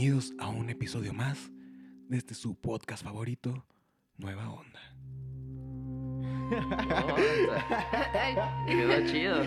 Bienvenidos a un episodio más de este su podcast favorito, Nueva Onda. Quedó chido.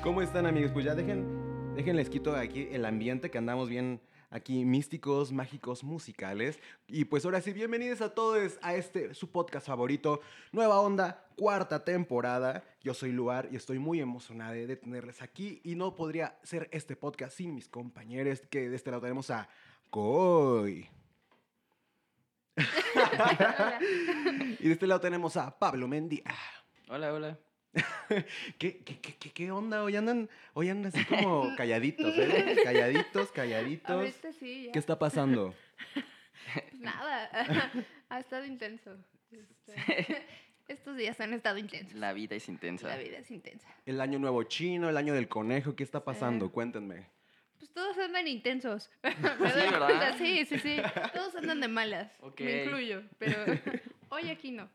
¿Cómo están amigos? Pues ya dejen, déjenles quito aquí el ambiente que andamos bien aquí místicos, mágicos, musicales. Y pues ahora sí, bienvenidos a todos a este su podcast favorito, Nueva Onda, cuarta temporada. Yo soy Luar y estoy muy emocionada de tenerles aquí y no podría ser este podcast sin mis compañeros, que de este lado tenemos a Coy. y de este lado tenemos a Pablo Mendia. Hola, hola. ¿Qué, qué, qué, qué- onda? Hoy andan, hoy andan así como calladitos, ¿eh? Calladitos, calladitos. Ahorita sí, ya. ¿Qué está pasando? Pues nada, ha estado intenso. Este, Estos días han estado intensos. La vida es intensa. La vida es intensa. El año nuevo chino, el año del conejo, ¿qué está pasando? Cuéntenme. Pues todos andan intensos. ¿Me Sí, ¿verdad? Sí, sí, sí. Todos andan de malas. Ok. Me incluyo, pero hoy aquí no.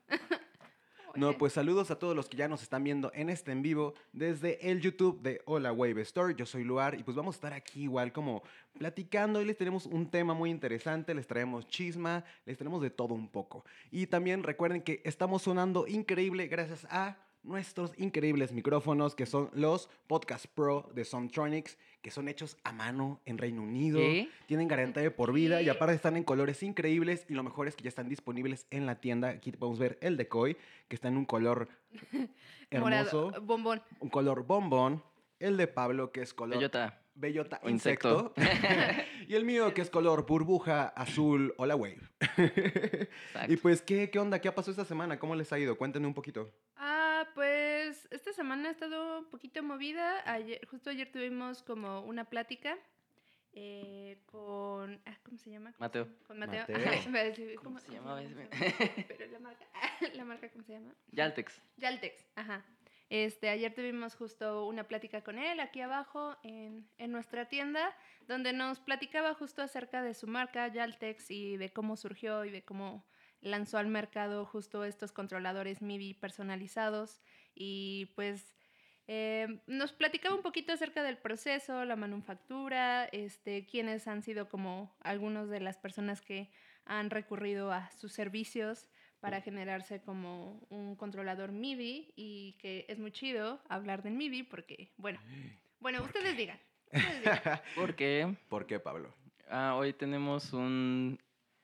No, pues saludos a todos los que ya nos están viendo en este en vivo desde el YouTube de Hola Wave Store. Yo soy Luar y pues vamos a estar aquí igual como platicando. Hoy les tenemos un tema muy interesante, les traemos chisma, les tenemos de todo un poco. Y también recuerden que estamos sonando increíble gracias a nuestros increíbles micrófonos que son los Podcast Pro de Soundtronics, que son hechos a mano en Reino Unido. ¿Qué? Tienen garantía de por vida y aparte están en colores increíbles y lo mejor es que ya están disponibles en la tienda. Aquí podemos ver el de Koi, que está en un color hermoso, morado, bombón. un color bombón. El de Pablo, que es color Bellota. bellota insecto. y el mío, que es color burbuja azul hola wave. Exacto. y pues, ¿qué, ¿qué onda? ¿Qué ha pasado esta semana? ¿Cómo les ha ido? Cuéntenme un poquito. Ah, pues esta semana ha estado un poquito movida. Ayer, justo ayer tuvimos como una plática eh, con... ah, ¿Cómo se llama? ¿Cómo Mateo. Con Mateo. Mateo. Ajá, ¿Cómo se llamaba ese? ¿Cómo se llama? Pero la marca, la marca, ¿cómo se llama? Yaltex. Yaltex, ajá. Este, ayer tuvimos justo una plática con él aquí abajo en, en nuestra tienda, donde nos platicaba justo acerca de su marca Yaltex y de cómo surgió y de cómo lanzó al mercado justo estos controladores MIDI personalizados. Y pues eh, nos platicaba un poquito acerca del proceso, la manufactura, este, quiénes han sido como algunas de las personas que han recurrido a sus servicios para generarse como un controlador MIDI y que es muy chido hablar del MIDI porque, bueno, bueno, ¿Por ustedes qué? digan. ustedes digan. Porque ¿Por qué, Pablo? ah, hoy tenemos un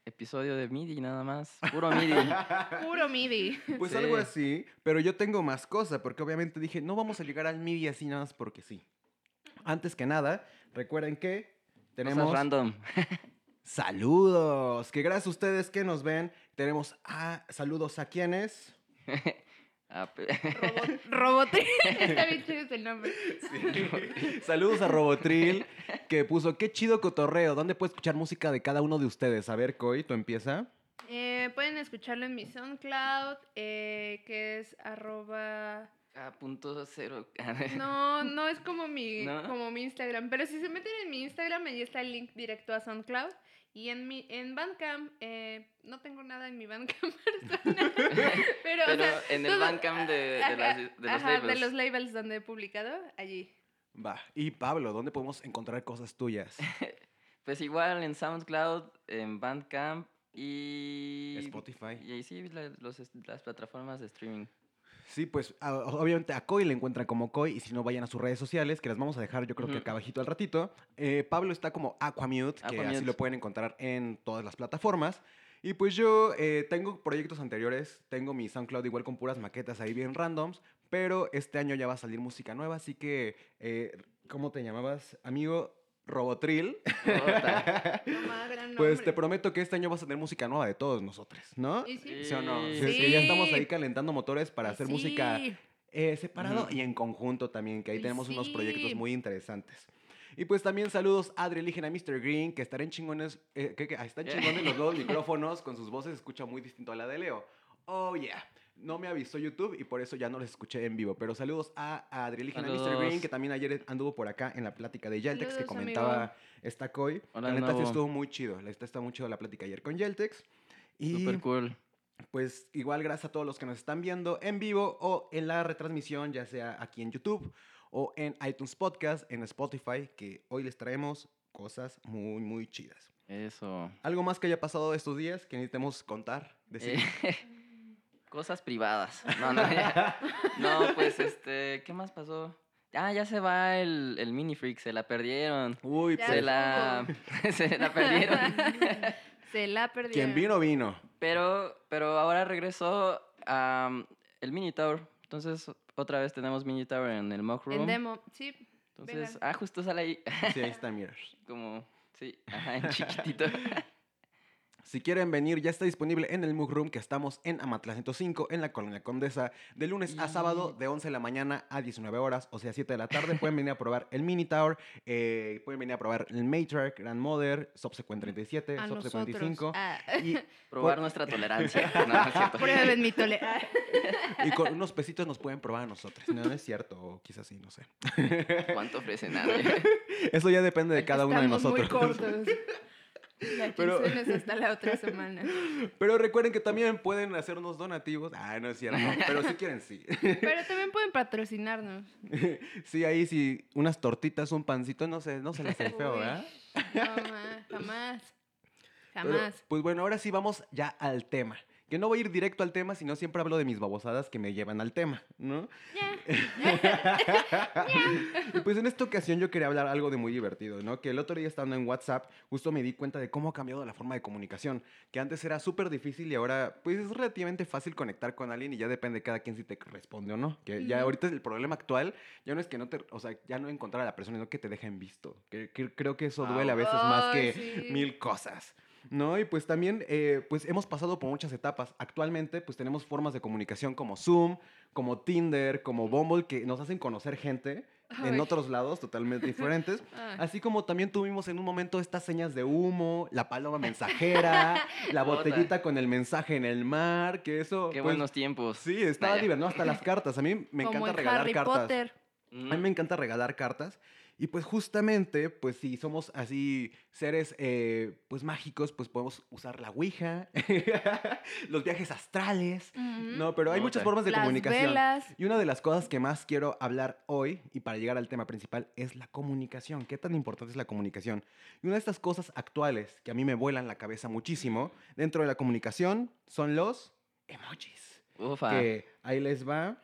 episodio de MIDI nada más. Puro MIDI. Puro MIDI. Pues Sí. algo así, pero yo tengo más cosas, porque obviamente dije, no vamos a llegar al MIDI así nada más porque sí. Antes que nada, recuerden que tenemos Cosas random. saludos, que gracias a ustedes que nos ven, tenemos a saludos a quienes. Ah, Robot, Robotril. Está bien chido ese nombre. saludos a Robotril, que puso, qué chido cotorreo, ¿dónde puedo escuchar música de cada uno de ustedes? A ver, Coy, tú empieza. Eh, pueden escucharlo en mi SoundCloud, eh, que es arroba... ah, punto cero. No, no es como mi, ¿No? como mi Instagram, pero si se meten en mi Instagram, ahí está el link directo a SoundCloud. Y en mi en Bandcamp, eh, no tengo nada en mi Bandcamp personal. pero, o Pero sea, en el todo- Bandcamp de- de ajá, las- de los ajá, labels. de los labels donde he publicado, allí. Va. Y Pablo, ¿dónde podemos encontrar cosas tuyas? Pues igual en SoundCloud, en Bandcamp y... Spotify. Y ahí sí, la- los est- las plataformas de streaming. Sí, pues a- obviamente a Coy le encuentran como Coy y si no vayan a sus redes sociales, que las vamos a dejar yo creo que acá abajito al ratito. Eh, Pablo está como Aquamute, que así lo pueden encontrar en todas las plataformas. Y pues yo eh, tengo proyectos anteriores, tengo mi SoundCloud igual con puras maquetas ahí bien randoms, pero este año ya va a salir música nueva, así que, eh, ¿cómo te llamabas, amigo? Robotril. Pues te prometo que este año vas a tener música nueva de todos nosotros, ¿no? ¿Y sí? ¿Sí o no? Sí. Sí, es que ya estamos ahí calentando motores para hacer Sí. música eh, separado y en conjunto también, que ahí tenemos unos proyectos muy interesantes. Y pues también saludos a Adriel a Mr. Green, que estarán chingones, eh, que, que- ah, están chingones los nuevos micrófonos, con sus voces escucha muy distinto a la de Leo. Oh yeah, no me avisó YouTube y por eso ya no les escuché en vivo. Pero saludos a, a Mr. Green, que también ayer anduvo por acá en la plática de Yaltex, que Saludos, comentaba amigo. esta Coy. Hola la neta sí estuvo muy chido, la neta está muy chido la plática ayer con Yaltex. Y Super cool. pues igual gracias a todos los que nos están viendo en vivo o en la retransmisión, ya sea aquí en YouTube o en iTunes Podcast, en Spotify, que hoy les traemos cosas muy, muy chidas. Eso. ¿Algo más que haya pasado estos días que necesitemos contar? Decir? Eh, cosas privadas. No, no, ya. No, pues este, ¿qué más pasó? Ah, ya se va el, el mini freak, se la perdieron. Uy, Se la, se la perdieron. Se la perdieron. quien vino, vino. Pero, pero ahora regresó a el mini tower. Entonces, otra vez tenemos mini tower en el mock room. En demo, sí. Entonces, vengan. ah, justo sale ahí. Sí, ahí está, mira. Como, sí, ajá, en chiquitito. Si quieren venir, ya está disponible en el Mug Room que estamos en Amatlán 105, en la Colonia Condesa, de lunes a sábado, de 11 de la mañana a 19 horas, o sea, 7 de la tarde. Pueden venir a probar el Mini Tower, eh, pueden venir a probar el Matriarch, Grandmother, Subsequent 37, A Subsequent nosotros. 25. Ah. Y, Probar Por- nuestra tolerancia. No. Prueben mi tole. Ah. y con unos pesitos nos pueden probar a nosotros. No, no es cierto, o quizás sí, no sé. ¿Cuánto ofrecen? Nada. Eso ya depende de cada uno de nosotros. muy cortos. La Pero- quincena es hasta la otra semana. Pero recuerden que también pueden hacernos donativos. Ah, no es cierto. Pero si quieren, sí. Pero también pueden patrocinarnos. Sí, ahí sí, unas tortitas, un pancito, no sé, no se les hace feo, ¿verdad? No, ma, jamás. Pero, Jamás. pues bueno, ahora sí vamos ya al tema. Que no voy a ir directo al tema, sino siempre hablo de mis babosadas que me llevan al tema, ¿no? Y pues en esta ocasión yo quería hablar algo de muy divertido, ¿no? Que el otro día estando en WhatsApp, justo me di cuenta de cómo ha cambiado la forma de comunicación. Que antes era súper difícil y ahora, pues es relativamente fácil conectar con alguien y ya depende de cada quien si te responde o no. Que ya ahorita el problema actual ya no es que no te, o sea, ya no encontrar a la persona, sino que te dejen visto. Que, que creo que eso duele a veces más que sí. mil cosas. ¿No? Y pues también, eh, pues hemos pasado por muchas etapas. Actualmente, pues tenemos formas de comunicación como Zoom, como Tinder, como Bumble, que nos hacen conocer gente en otros lados totalmente diferentes. Así como también tuvimos en un momento estas señas de humo, la paloma mensajera, la botellita con el mensaje en el mar, que eso... Qué pues, buenos tiempos. Sí, estaba divertido. Hasta las cartas. A mí me Como encanta en regalar Harry cartas. Potter. Mm. A mí me encanta regalar cartas. Y pues justamente, pues si somos así seres eh, pues mágicos, pues podemos usar la Ouija, los viajes astrales, no, pero hay muchas formas de Las comunicación. velas. Y una de las cosas que más quiero hablar hoy y para llegar al tema principal es la comunicación. ¿Qué tan importante es la comunicación? Y una de estas cosas actuales que a mí me vuelan la cabeza muchísimo dentro de la comunicación son los emojis. Ufa. Que ahí les va.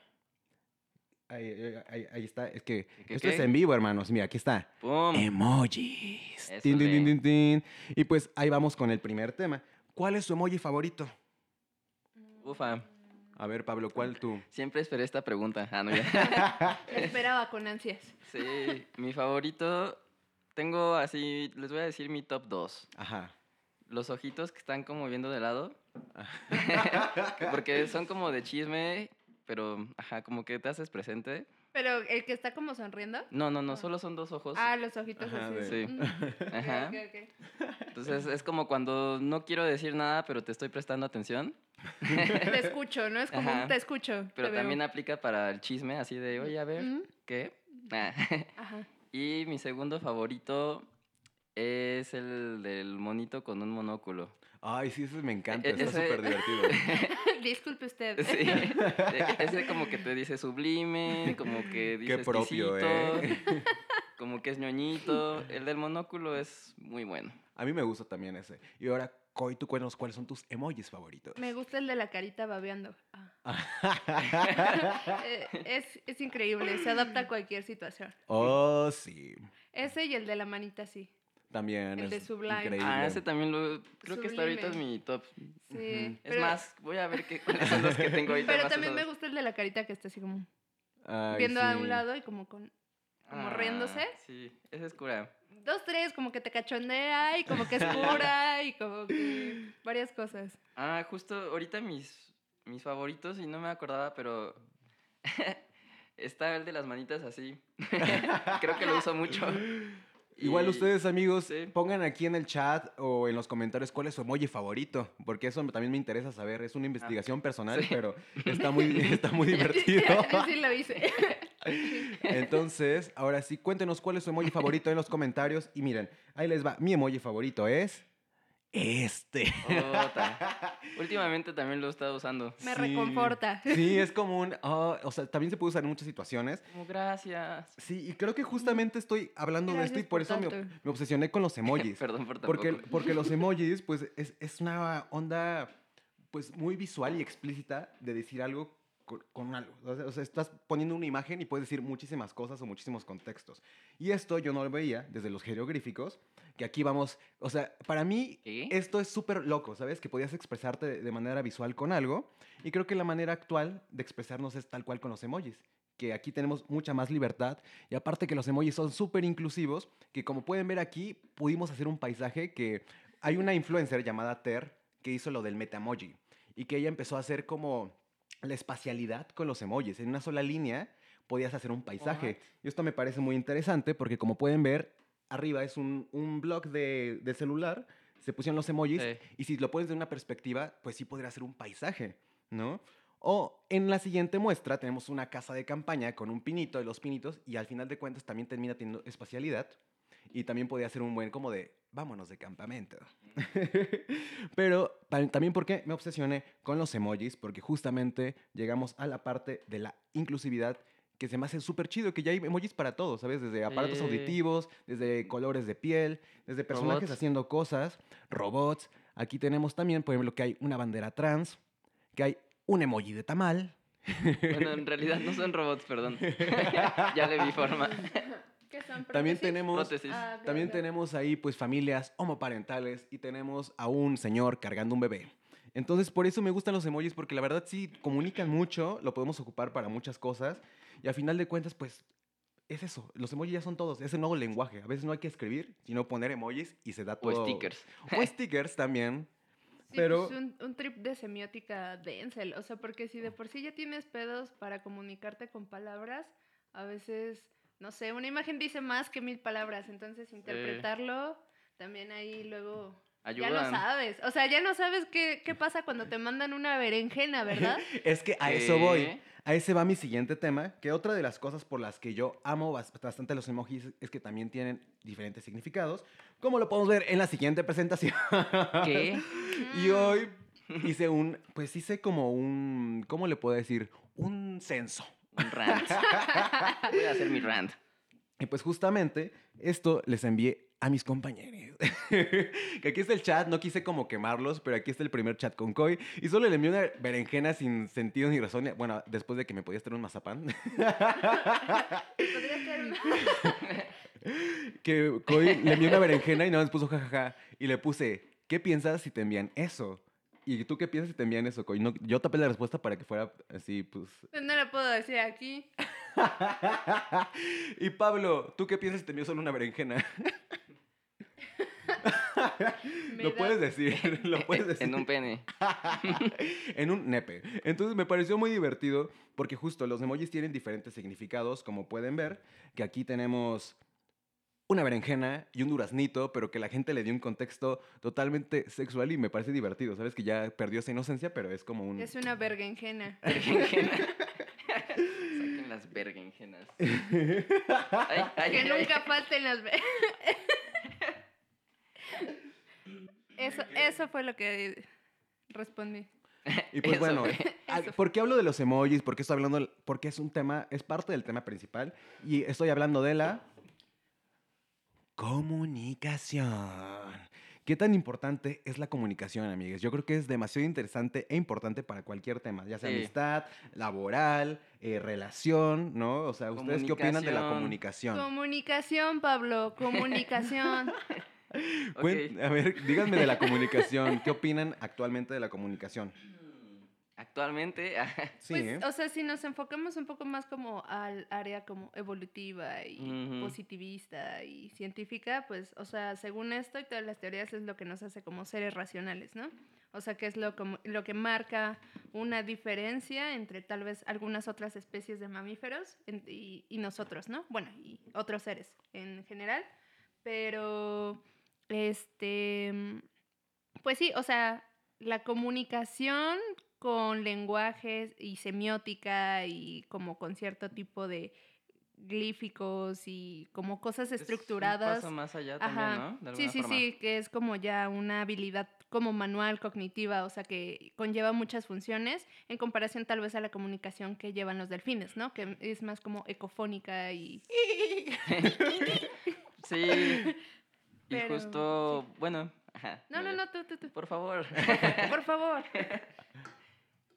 Ahí, ahí- está. Es que ¿Qué, esto es en vivo, hermanos. Mira, aquí está. ¡Pum! Emojis. Eso Tin, tin, tin, le. tin, tin. Y pues ahí vamos con el primer tema. ¿Cuál es su emoji favorito? Ufa. A ver, Pablo, ¿cuál tú? Siempre esperé esta pregunta. Ah, no, ya. Esperaba con ansias. Sí, mi favorito. Tengo así, les voy a decir mi top 2. Ajá. Los ojitos que están como viendo de lado. Porque son como de chisme, pero, ajá, como que te haces presente. Pero el que está como sonriendo. No, no, no, solo son dos ojos. Ah, los ojitos Ajá, así. Mm. Ok, Ajá. ok, ok. Entonces es como cuando no quiero decir nada, pero te estoy prestando atención. Te escucho, ¿no? Es como un Ajá. te escucho. Pero te veo. también aplica para el chisme, así de, oye, a ver, Mm, ¿qué? Ah. Ajá. Y mi segundo favorito es el del monito con un monóculo. Ay, sí, ese me encanta. E- Está ese- súper divertido. Disculpe usted. Sí, e- ese como que te dice sublime, como que dice Qué propio, ¿eh? como que es ñoñito. El del monóculo es muy bueno. A mí me gusta también ese. Y ahora, Coy, tú cuéntanos cuáles son tus emojis favoritos. Me gusta el de la carita babeando. Ah. Eh, es, es increíble, se adapta a cualquier situación. oh, sí. Ese y el de la manita, sí. También El de es Sublime. increíble. Ah, ese también lo... Creo que hasta ahorita es Sublime. mi top. Sí. Ujú. Es pero- más, voy a ver qué, cuáles son los que tengo ahorita Pero más también me usados. gusta el de la carita que está así como Ay, viendo a sí. un lado y como con como Ah, riéndose. Sí, ese es cura. dos, tres, como que te cachondea y como que es pura y como que varias cosas. Ah, justo ahorita mis, mis favoritos, y no me acordaba, pero está el de las manitas así. Creo que lo uso mucho. Igual Y- ustedes, amigos, sí. pongan aquí en el chat o en los comentarios cuál es su emoji favorito, porque eso también me interesa saber. Es una investigación personal, Ah, sí. pero está muy, está muy divertido. Yo sí lo hice. Entonces, ahora sí, cuéntenos cuál es su emoji favorito en los comentarios. Y miren, ahí les va. Mi emoji favorito es este. Ota. Últimamente también lo he estado usando. Me Sí. reconforta. Sí, es como un... ah, o sea, también se puede usar en muchas situaciones. Como gracias. Sí, y creo que justamente estoy hablando de esto y por por eso me, obsesioné con los emojis. Perdón por porque, tampoco. porque los emojis, pues, es, es una onda, pues, muy visual y explícita de decir algo con, con algo. O sea, estás poniendo una imagen y puedes decir muchísimas cosas o muchísimos contextos. Y esto yo no lo veía desde los jeroglíficos, que aquí vamos... O sea, para mí ¿Qué? esto es súper loco, ¿sabes? Que podías expresarte de- de manera visual con algo. Y creo que la manera actual de expresarnos es tal cual con los emojis. Que aquí tenemos mucha más libertad. Y aparte que los emojis son súper inclusivos, que como pueden ver aquí, pudimos hacer un paisaje que hay una influencer llamada Ter que hizo lo del metamoji. Y que ella empezó a hacer como la espacialidad con los emojis. En una sola línea podías hacer un paisaje. Y esto me parece muy interesante porque como pueden ver, arriba es un, un blog de, de celular, se pusieron los emojis Sí. y si lo pones de una perspectiva, pues sí podría ser un paisaje, ¿no? O en la siguiente muestra tenemos una casa de campaña con un pinito de los pinitos y al final de cuentas también termina teniendo espacialidad y también podría ser un buen como de vámonos de campamento. Pero ta- también porque me obsesioné con los emojis porque justamente llegamos a la parte de la inclusividad que se me hace súper chido, que ya hay emojis para todo, ¿sabes? Desde aparatos Sí. auditivos, desde colores de piel, desde personajes Robots. haciendo cosas, robots. Aquí tenemos también, por ejemplo, que hay una bandera trans, que hay un emoji de tamal. Bueno, en realidad no son robots, perdón. ya le vi forma. También tenemos, Prótesis. Ah, también tenemos ahí pues familias homoparentales y tenemos a un señor cargando un bebé. Entonces por eso me gustan los emojis porque la verdad sí comunican mucho, lo podemos ocupar para muchas cosas y a final de cuentas pues es eso, los emojis ya son todos, es el nuevo lenguaje. A veces no hay que escribir, sino poner emojis y se da O todo. stickers. O stickers también. Sí, pero- pues un, un trip de semiótica dense, o sea, porque si de por sí ya tienes pedos para comunicarte con palabras, a veces, no sé, una imagen dice más que mil palabras, entonces interpretarlo también ahí luego ya no Ayudan. sabes, o sea, ya no sabes qué, qué pasa cuando te mandan una berenjena, ¿verdad? Es que a eso voy. A ese va mi siguiente tema, que otra de las cosas por las que yo amo bas- bastante los emojis es que también tienen diferentes significados, como lo podemos ver en la siguiente presentación. ¿Qué? Y hoy hice un, pues hice como un, ¿cómo le puedo decir? Un censo. Un rant. Voy a hacer mi rant. Y pues justamente esto les envié a mis compañeros. que aquí está el chat, no quise como quemarlos, pero aquí está el primer chat con Koi. Y solo le envié una berenjena sin sentido ni razón. Bueno, después de que me podías traer un mazapán. Podría ser que Koi le envió una berenjena y nada más puso jajaja. Y le puse, ¿qué piensas si te envían eso? ¿Y tú qué piensas si te envían eso, Koi? No, yo tapé la respuesta para que fuera así, pues... Pues no lo puedo decir aquí. y Pablo, ¿tú qué piensas si te envió solo una berenjena? Lo da- puedes decir, lo puedes decir. En un pene. en un nepe. Entonces me pareció muy divertido porque justo los emojis tienen diferentes significados, como pueden ver, que aquí tenemos una berenjena y un duraznito, pero que la gente le dio un contexto totalmente sexual y me parece divertido, ¿sabes? Que ya perdió esa inocencia, pero es como un... Es una bergenjena. Bergenjena. Saquen las bergenjenas. Ay, ay, Que ay, nunca falten las... Eso, eso fue lo que respondí. Y pues Eso bueno, fue. al- ¿por qué hablo de los emojis? ¿Por qué estoy hablando? Porque es un tema, es parte del tema principal y estoy hablando de la comunicación. ¿Qué tan importante es la comunicación, amigues? Yo creo que es demasiado interesante e importante para cualquier tema, ya sea Sí. amistad, laboral, eh, relación, ¿no? O sea, ¿ustedes qué opinan de la Comunicación. comunicación? Pablo, comunicación. A ver, díganme de la comunicación. ¿Qué opinan actualmente de la comunicación? Actualmente, Sí, Pues, ¿eh? o sea, si nos enfocamos un poco más como al área como evolutiva y positivista y científica, pues, o sea, según esto y todas las teorías es lo que nos hace como seres racionales, ¿no? O sea, que es lo, como, lo que marca una diferencia entre tal vez algunas otras especies de mamíferos en- y, y nosotros, ¿no? Bueno, y otros seres en general, pero, este, pues sí, o sea, la comunicación con lenguajes y semiótica y como con cierto tipo de glíficos y como cosas Es un estructuradas. paso más allá Ajá. también, ¿no? De sí, sí, forma. sí, que es como ya una habilidad como manual, cognitiva, o sea, que conlleva muchas funciones en comparación tal vez a la comunicación que llevan los delfines, ¿no? Que es más como ecofónica y... Sí. Y justo, bueno, ajá. No, no, no, tú, tú, tú. Por favor. Por favor.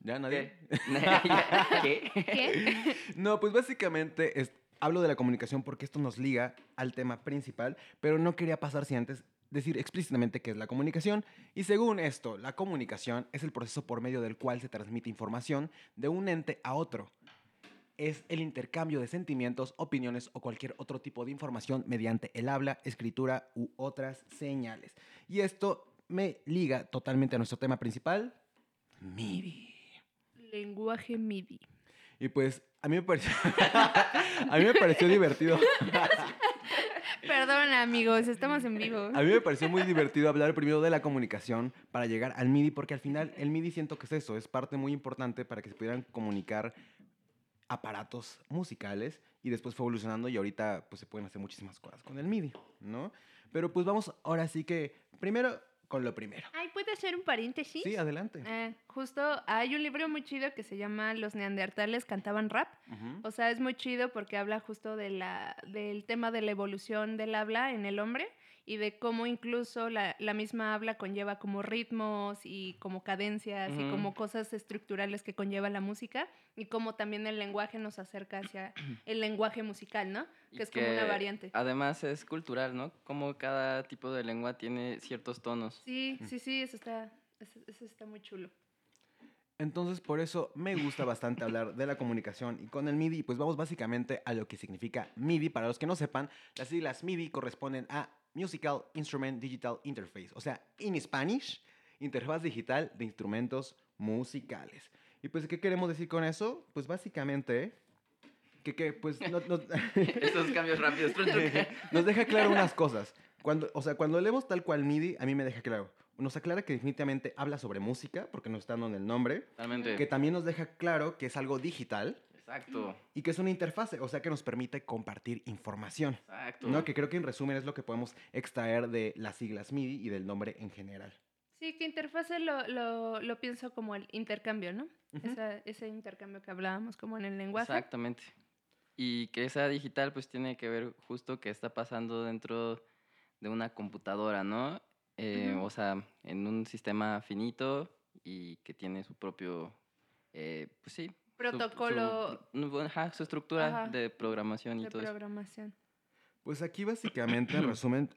¿Ya nadie? ¿Qué? ¿Qué? No, pues básicamente es- hablo de la comunicación porque esto nos liga al tema principal, pero no quería pasar sin antes decir explícitamente qué es la comunicación. Y según esto, la comunicación es el proceso por medio del cual se transmite información de un ente a otro. Es el intercambio de sentimientos, opiniones o cualquier otro tipo de información mediante el habla, escritura u otras señales. Y esto me liga totalmente a nuestro tema principal, MIDI. Lenguaje MIDI. Y pues a mí me pareció, a mí me pareció divertido. Perdón, amigos, estamos en vivo. A mí me pareció muy divertido hablar primero de la comunicación para llegar al MIDI, porque al final el MIDI siento que es eso, es parte muy importante para que se pudieran comunicar aparatos musicales y después fue evolucionando y ahorita pues se pueden hacer muchísimas cosas con el MIDI, ¿no? Pero pues vamos ahora sí que primero con lo primero. Ay, ¿puedo hacer un paréntesis? Sí, adelante. Eh, justo hay un libro muy chido que se llama Los neandertales cantaban rap. Ujú. O sea, es muy chido porque habla justo de la, del tema de la evolución del habla en el hombre y de cómo incluso la, la misma habla conlleva como ritmos y como cadencias y como cosas estructurales que conlleva la música y cómo también el lenguaje nos acerca hacia el lenguaje musical, ¿no? Y Que es como una variante. Además es cultural, ¿no? Como cada tipo de lengua tiene ciertos tonos. Sí, sí, sí, eso está, eso, eso está muy chulo. Entonces, por eso me gusta bastante hablar de la comunicación y con el MIDI, pues vamos básicamente a lo que significa MIDI. Para los que no sepan, las siglas MIDI corresponden a Musical Instrument Digital Interface, o sea, en Spanish, interfaz digital de instrumentos musicales. Y pues, ¿qué queremos decir con eso? Pues básicamente, que, que pues, no- no- Estos cambios rápidos. nos deja claro unas cosas. Cuando, o sea, cuando leemos tal cual MIDI, a mí me deja claro. Nos aclara que definitivamente habla sobre música, porque nos está dando en el nombre Totalmente. que también nos deja claro que es algo digital Exacto. y que es una interfase, o sea que nos permite compartir información. Exacto. ¿no? Que creo que en resumen es lo que podemos extraer de las siglas MIDI y del nombre en general. Sí, que interfase lo, lo, lo pienso como el intercambio, ¿no? Ujú. Esa- ese intercambio que hablábamos como en el lenguaje. Exactamente. Y que esa digital pues tiene que ver justo qué está pasando dentro de una computadora, ¿no? Eh. O sea, en un sistema finito y que tiene su propio, eh, pues sí. Protocolo Su, ajá, su estructura Ajá. de programación y de todo eso. programación. Pues aquí básicamente, en resumen,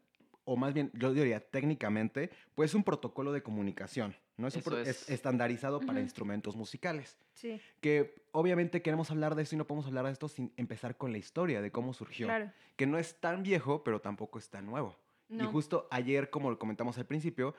o más bien yo diría técnicamente, pues es un protocolo de comunicación, ¿no? Es, un Eso pro- es es. estandarizado para instrumentos musicales. Sí, Que obviamente queremos hablar de esto y no podemos hablar de esto sin empezar con la historia de cómo surgió. claro. Que no es tan viejo, pero tampoco es tan nuevo. Y justo ayer, como lo comentamos al principio,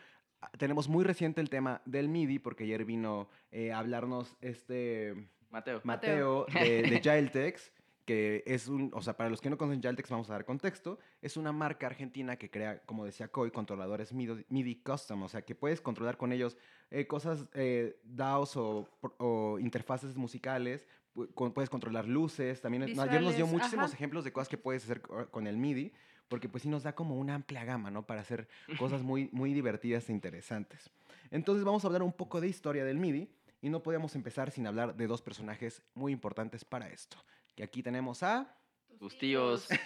tenemos muy reciente el tema del MIDI, porque ayer vino eh, a hablarnos este Mateo. Mateo de, de Giltex, que es un, o sea, para los que no conocen Giltex, vamos a dar contexto, es una marca argentina que crea, como decía Coy, controladores MIDI, MIDI custom, o sea, que puedes controlar con ellos eh, cosas, eh, DAOs o, interfaces musicales, puedes controlar luces, también ayer nos dio muchísimos ajá. ejemplos de cosas que puedes hacer co- con el MIDI, porque pues sí nos da como una amplia gama, ¿no? Para hacer cosas muy, muy divertidas e interesantes. Entonces vamos a hablar un poco de historia del MIDI y no podíamos empezar sin hablar de dos personajes muy importantes para esto. Que aquí tenemos a... Tus tíos.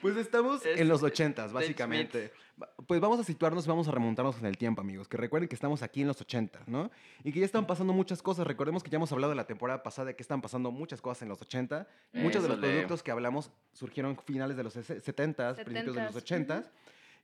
Pues estamos Es en los ochentas, básicamente. Pues vamos a situarnos, vamos a remontarnos en el tiempo, amigos. Que recuerden que estamos aquí en los ochentas, ¿no? Y que ya están pasando muchas cosas. Recordemos que ya hemos hablado de la temporada pasada de que están pasando muchas cosas en los 80. Muchos de los productos que hablamos surgieron finales de los 70s, principios de los 70s, 80s.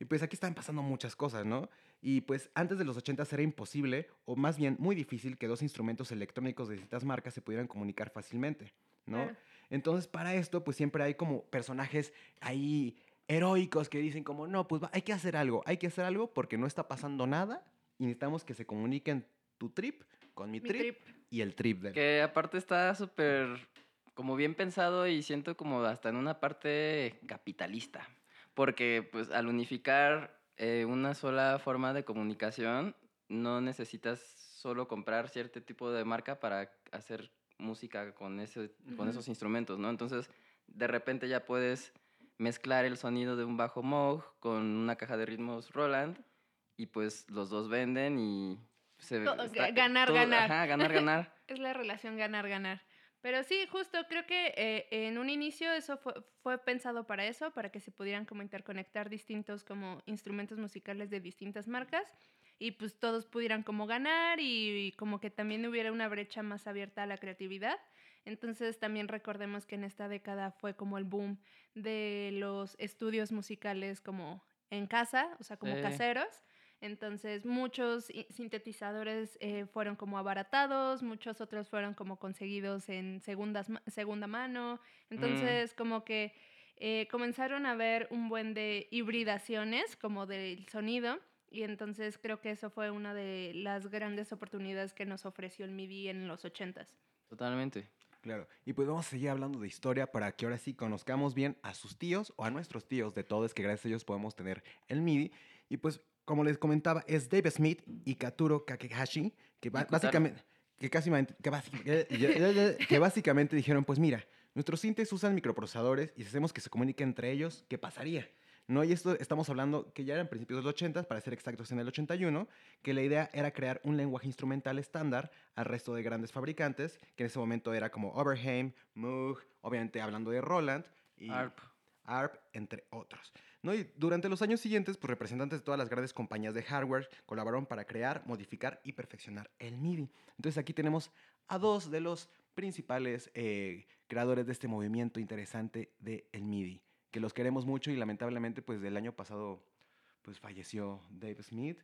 Y pues aquí están pasando muchas cosas, ¿no? Y pues antes de los 80 era imposible, o más bien muy difícil, que dos instrumentos electrónicos de distintas marcas se pudieran comunicar fácilmente, ¿no? Claro. Entonces para esto pues siempre hay como personajes ahí heroicos que dicen como, no, pues va- hay que hacer algo, hay que hacer algo porque no está pasando nada y necesitamos que se comuniquen tu trip con mi, Mi trip, trip. y el trip de él. Que aparte está súper como bien pensado y siento como hasta en una parte capitalista. Porque pues al unificar eh, una sola forma de comunicación, no necesitas solo comprar cierto tipo de marca para hacer música con, ese, con esos instrumentos, ¿no? Entonces, de repente ya puedes mezclar el sonido de un bajo Moog con una caja de ritmos Roland y pues los dos venden y se ganar, ganar. Ajá, ganar, ganar. es la relación ganar, ganar. Pero sí, justo creo que eh, en un inicio eso fue, fue, pensado para eso, para que se pudieran como interconectar distintos como instrumentos musicales de distintas marcas y pues todos pudieran como ganar y, como que también hubiera una brecha más abierta a la creatividad. Entonces también recordemos que en esta década fue como el boom de los estudios musicales como en casa, o sea, como caseros. Entonces muchos sintetizadores eh, fueron como abaratados, muchos otros fueron como conseguidos en segundas, segunda mano. Mm. Entonces como que eh, comenzaron a haber un buen de hibridaciones como del sonido y entonces creo que eso fue una de las grandes oportunidades que nos ofreció el MIDI en los 80s. Totalmente. Claro, y pues vamos a seguir hablando de historia para que ahora sí conozcamos bien a sus tíos o a nuestros tíos de todos, que gracias a ellos podemos tener el MIDI. Y pues, como les comentaba, es Dave Smith y Katuro Kakehashi, que básicamente, que, casi, que básicamente dijeron, pues mira, nuestros sintes usan microprocesadores y si hacemos que se comunique entre ellos, ¿qué pasaría? ¿no? Y esto estamos hablando que ya era en principios de los 80, para ser exactos en el 81, que la idea era crear un lenguaje instrumental estándar al resto de grandes fabricantes, que en ese momento era como Oberheim, Moog, obviamente hablando de Roland y ARP, ARP entre otros. ¿No? Y durante los años siguientes, pues representantes de todas las grandes compañías de hardware colaboraron para crear, modificar y perfeccionar el MIDI. Entonces aquí tenemos a dos de los principales eh, creadores de este movimiento interesante del el MIDI que los queremos mucho y lamentablemente pues del año pasado pues falleció Dave Smith,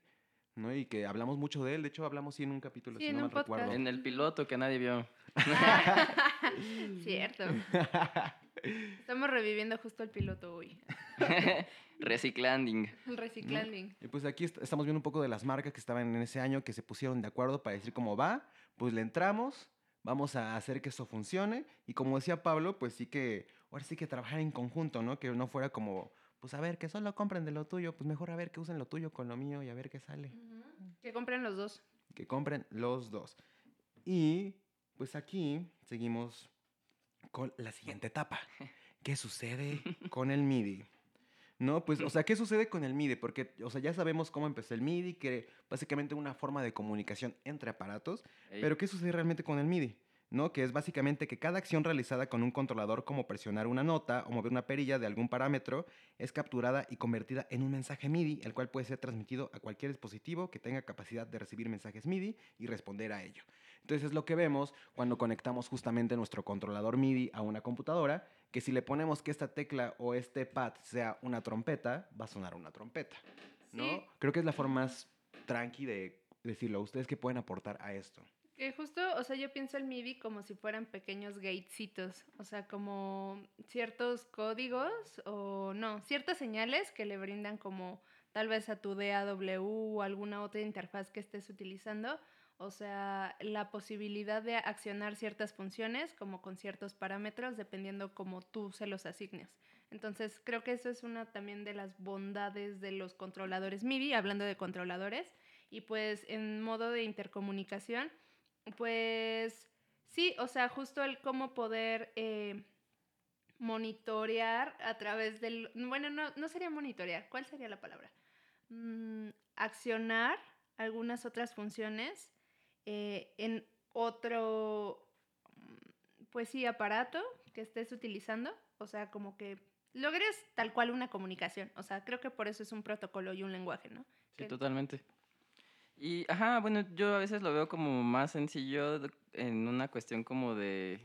¿no? Y que hablamos mucho de él, de hecho hablamos sí en un capítulo, si no me recuerdo. En el piloto que nadie vio. Cierto. Estamos reviviendo justo el piloto hoy. Reciclanding. Reciclanding. Y pues aquí estamos viendo un poco de las marcas que estaban en ese año que se pusieron de acuerdo para decir cómo va, pues le entramos, vamos a hacer que eso funcione y como decía Pablo, pues sí que ahora sí que trabajar en conjunto, ¿no? Que no fuera como, pues a ver, que solo compren de lo tuyo, pues mejor a ver que usen lo tuyo con lo mío y a ver qué sale. Que compren los dos. Que compren los dos. Y pues aquí seguimos con la siguiente etapa. ¿Qué sucede con el MIDI? ¿No? Pues, o sea, ¿qué sucede con el MIDI? Porque, o sea, ya sabemos cómo empezó el MIDI, que básicamente una forma de comunicación entre aparatos, pero ¿qué sucede realmente con el MIDI? ¿no? Que es básicamente que cada acción realizada con un controlador como presionar una nota o mover una perilla de algún parámetro es capturada y convertida en un mensaje MIDI, el cual puede ser transmitido a cualquier dispositivo que tenga capacidad de recibir mensajes MIDI y responder a ello. Entonces es lo que vemos cuando conectamos justamente nuestro controlador MIDI a una computadora, que si le ponemos que esta tecla o este pad sea una trompeta, va a sonar una trompeta, ¿no? Creo que es la forma más tranqui de decirlo. ¿Ustedes qué pueden aportar a esto? Que justo, o sea, yo pienso el MIDI como si fueran pequeños gatesitos, o sea, como ciertos códigos o no, ciertas señales que le brindan como tal vez a tu DAW o alguna otra interfaz que estés utilizando, o sea, la posibilidad de accionar ciertas funciones como con ciertos parámetros dependiendo como tú se los asignes. Entonces, creo que eso es una también de las bondades de los controladores MIDI, hablando de controladores, y pues en modo de intercomunicación pues sí, o sea, justo el cómo poder eh, monitorear a través del... Bueno, no, no sería monitorear, ¿cuál sería la palabra? Mm, accionar algunas otras funciones eh, en otro, pues sí, aparato que estés utilizando. O sea, como que logres tal cual una comunicación. O sea, creo que por eso es un protocolo y un lenguaje, ¿no? Sí, totalmente. Y, ajá, bueno, yo a veces lo veo como más sencillo en una cuestión como de...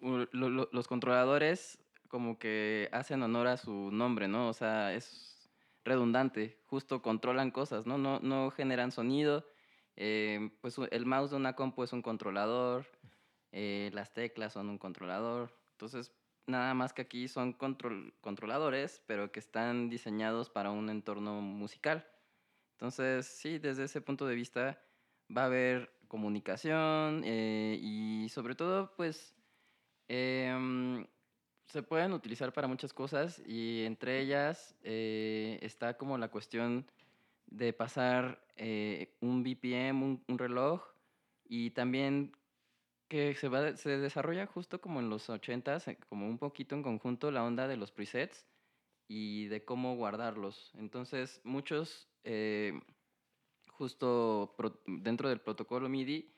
los controladores como que hacen honor a su nombre, ¿no? O sea, es redundante, justo controlan cosas, ¿no? No, no generan sonido. Eh, pues el mouse de una compu es un controlador, eh, las teclas son un controlador. Entonces, nada más que aquí son control, controladores, pero que están diseñados para un entorno musical. Entonces, sí, desde ese punto de vista va a haber comunicación eh, y sobre todo, pues, em, se pueden utilizar para muchas cosas y entre ellas eh, está como la cuestión de pasar eh, un BPM, un, reloj y también que se, va, se desarrolla justo como en los 80s, eh, como un poquito en conjunto la onda de los presets y de cómo guardarlos. Entonces, muchos, eh, justo dentro del protocolo MIDI,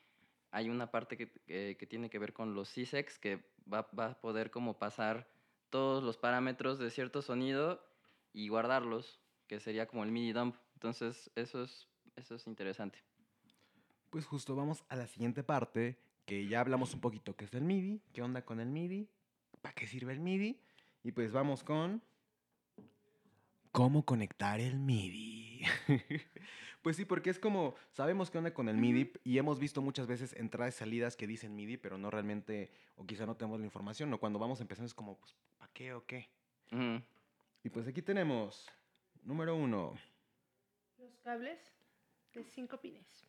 hay una parte que, que, tiene que ver con los CSEX, que va, va, a poder como pasar todos los parámetros de cierto sonido y guardarlos, que sería como el MIDI dump. Entonces, eso es, eso es interesante. Pues justo vamos a la siguiente parte, que ya hablamos un poquito qué es el MIDI, qué onda con el MIDI, para qué sirve el MIDI, y pues vamos con cómo conectar el MIDI. pues sí, porque es como, sabemos qué onda con el MIDI y hemos visto muchas veces entradas y salidas que dicen MIDI, pero no realmente, o quizá no tenemos la información, o cuando vamos empezando es como, pues, ¿para qué o qué? Y pues aquí tenemos, número uno. Los cables de cinco pines.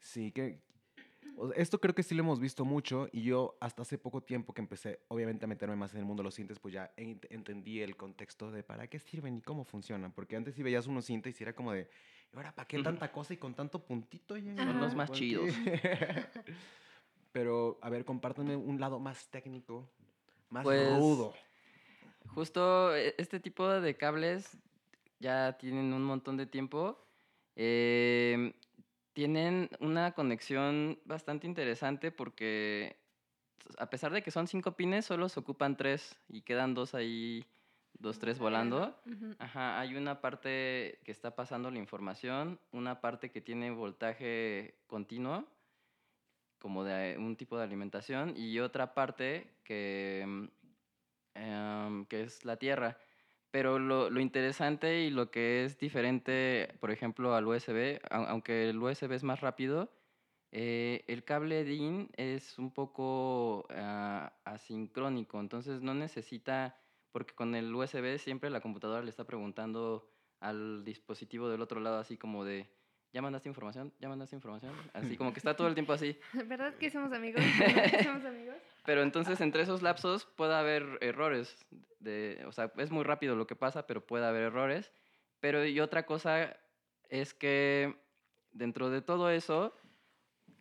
Sí, que esto creo que sí lo hemos visto mucho y yo hasta hace poco tiempo que empecé obviamente a meterme más en el mundo de los cintes, pues ya entendí el contexto de para qué sirven y cómo funcionan, porque antes si veías unos cintes y era como de, ahora para qué tanta cosa y con tanto puntito? Son los más chidos. Pero a ver, compártanme un lado más técnico, más pues, rudo. Justo e, este tipo de cables ya tienen un montón de tiempo. Eh, tienen una conexión bastante interesante porque a pesar de que son cinco pines, solo se ocupan tres y quedan dos ahí, dos, tres volando. Ajá, hay una parte que está pasando la información, una parte que tiene voltaje continuo, como de un tipo de alimentación, y otra parte que, em, que es la tierra. Pero lo, lo, interesante y lo que es diferente, por ejemplo, al USB, aunque el USB es más rápido, eh, el cable DIN es un poco ah, asincrónico, entonces no necesita, porque con el USB siempre la computadora le está preguntando al dispositivo del otro lado así como de, ¿ya mandaste información? ¿Ya mandaste información? Así como que está todo el tiempo así. ¿Verdad que somos amigos? ¿Somos amigos? Pero entonces entre esos lapsos puede haber errores. De, o sea, es muy rápido lo que pasa, pero puede haber errores. Pero y otra cosa es que dentro de todo eso,